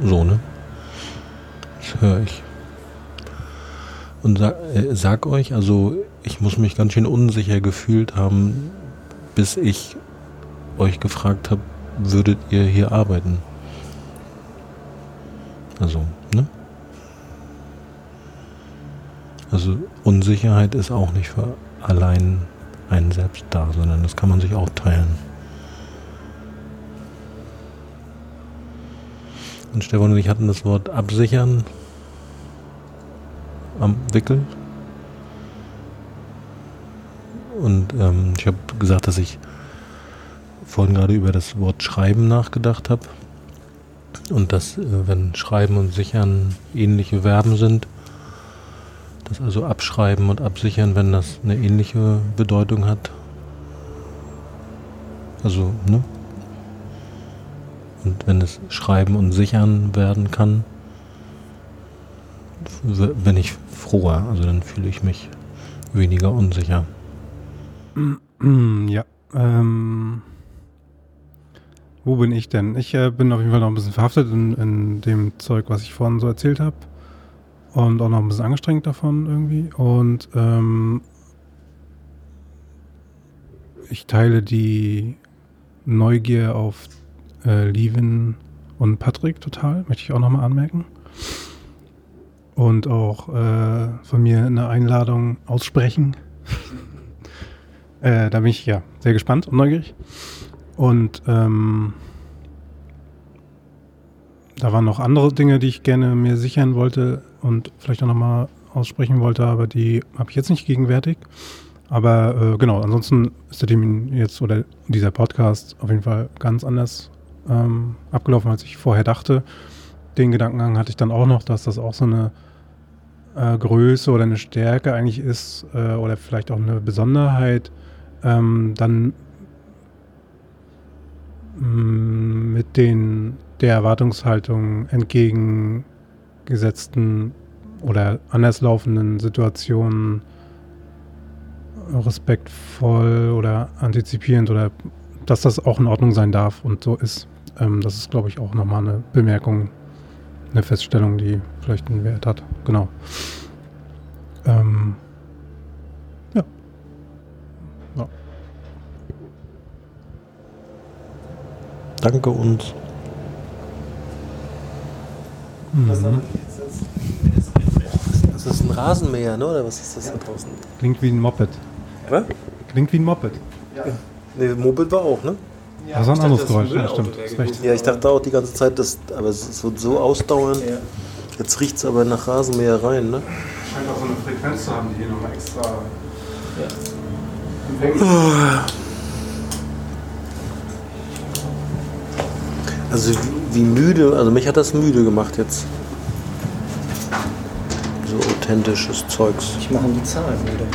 So, ne? Das höre ich. Und sag, äh, sag euch, also ich muss mich ganz schön unsicher gefühlt haben, bis ich euch gefragt habe, würdet ihr hier arbeiten? Also, ne? Also Unsicherheit ist auch nicht für allein einen selbst da, sondern das kann man sich auch teilen. Und Stefan und ich hatten das Wort absichern am Wickel. Und ähm, ich habe gesagt, dass ich vorhin gerade über das Wort Schreiben nachgedacht habe. Und dass, äh, wenn Schreiben und Sichern ähnliche Verben sind, dass also Abschreiben und Absichern, wenn das eine ähnliche Bedeutung hat. Also, ne? Und wenn es Schreiben und Sichern werden kann, bin ich froher. Also dann fühle ich mich weniger unsicher. Ja. Ähm, wo bin ich denn? Ich äh, bin auf jeden Fall noch ein bisschen verhaftet in, in dem Zeug, was ich vorhin so erzählt habe. Und auch noch ein bisschen angestrengt davon irgendwie. Und ähm, ich teile die Neugier auf äh, Levin und Patrick total, möchte ich auch nochmal anmerken und auch äh, von mir eine Einladung aussprechen. äh, da bin ich ja sehr gespannt und neugierig. Und ähm, da waren noch andere Dinge, die ich gerne mir sichern wollte und vielleicht auch nochmal aussprechen wollte, aber die habe ich jetzt nicht gegenwärtig. Aber äh, genau, ansonsten ist der Termin jetzt oder dieser Podcast auf jeden Fall ganz anders ähm, abgelaufen, als ich vorher dachte. Den Gedankengang hatte ich dann auch noch, dass das auch so eine äh, Größe oder eine Stärke eigentlich ist äh, oder vielleicht auch eine Besonderheit, ähm, dann mm, mit den der Erwartungshaltung entgegengesetzten oder anderslaufenden Situationen respektvoll oder antizipierend oder dass das auch in Ordnung sein darf und so ist. Ähm, das ist, glaube ich, auch nochmal eine Bemerkung, eine Feststellung, die vielleicht einen Wert hat. Genau. Ähm, ja. ja. Danke uns. Mhm. Das ist ein Rasenmäher, ne? oder was ist das da draußen? Klingt wie ein Moped. Was? Klingt wie ein Moped. Ja. Nee, Moped war auch, ne? Ja, das war ein anderes Geräusch, ja, stimmt. Ja, ich dachte auch die ganze Zeit, dass, aber es wird so ausdauern. Ja. Jetzt riecht es aber nach Rasenmäher rein, ne? Scheint auch so eine Frequenz zu haben, die hier nochmal extra. Ja. Also wie müde, also mich hat das müde gemacht jetzt. So authentisches Zeugs. Ich mache die Zahlen müde.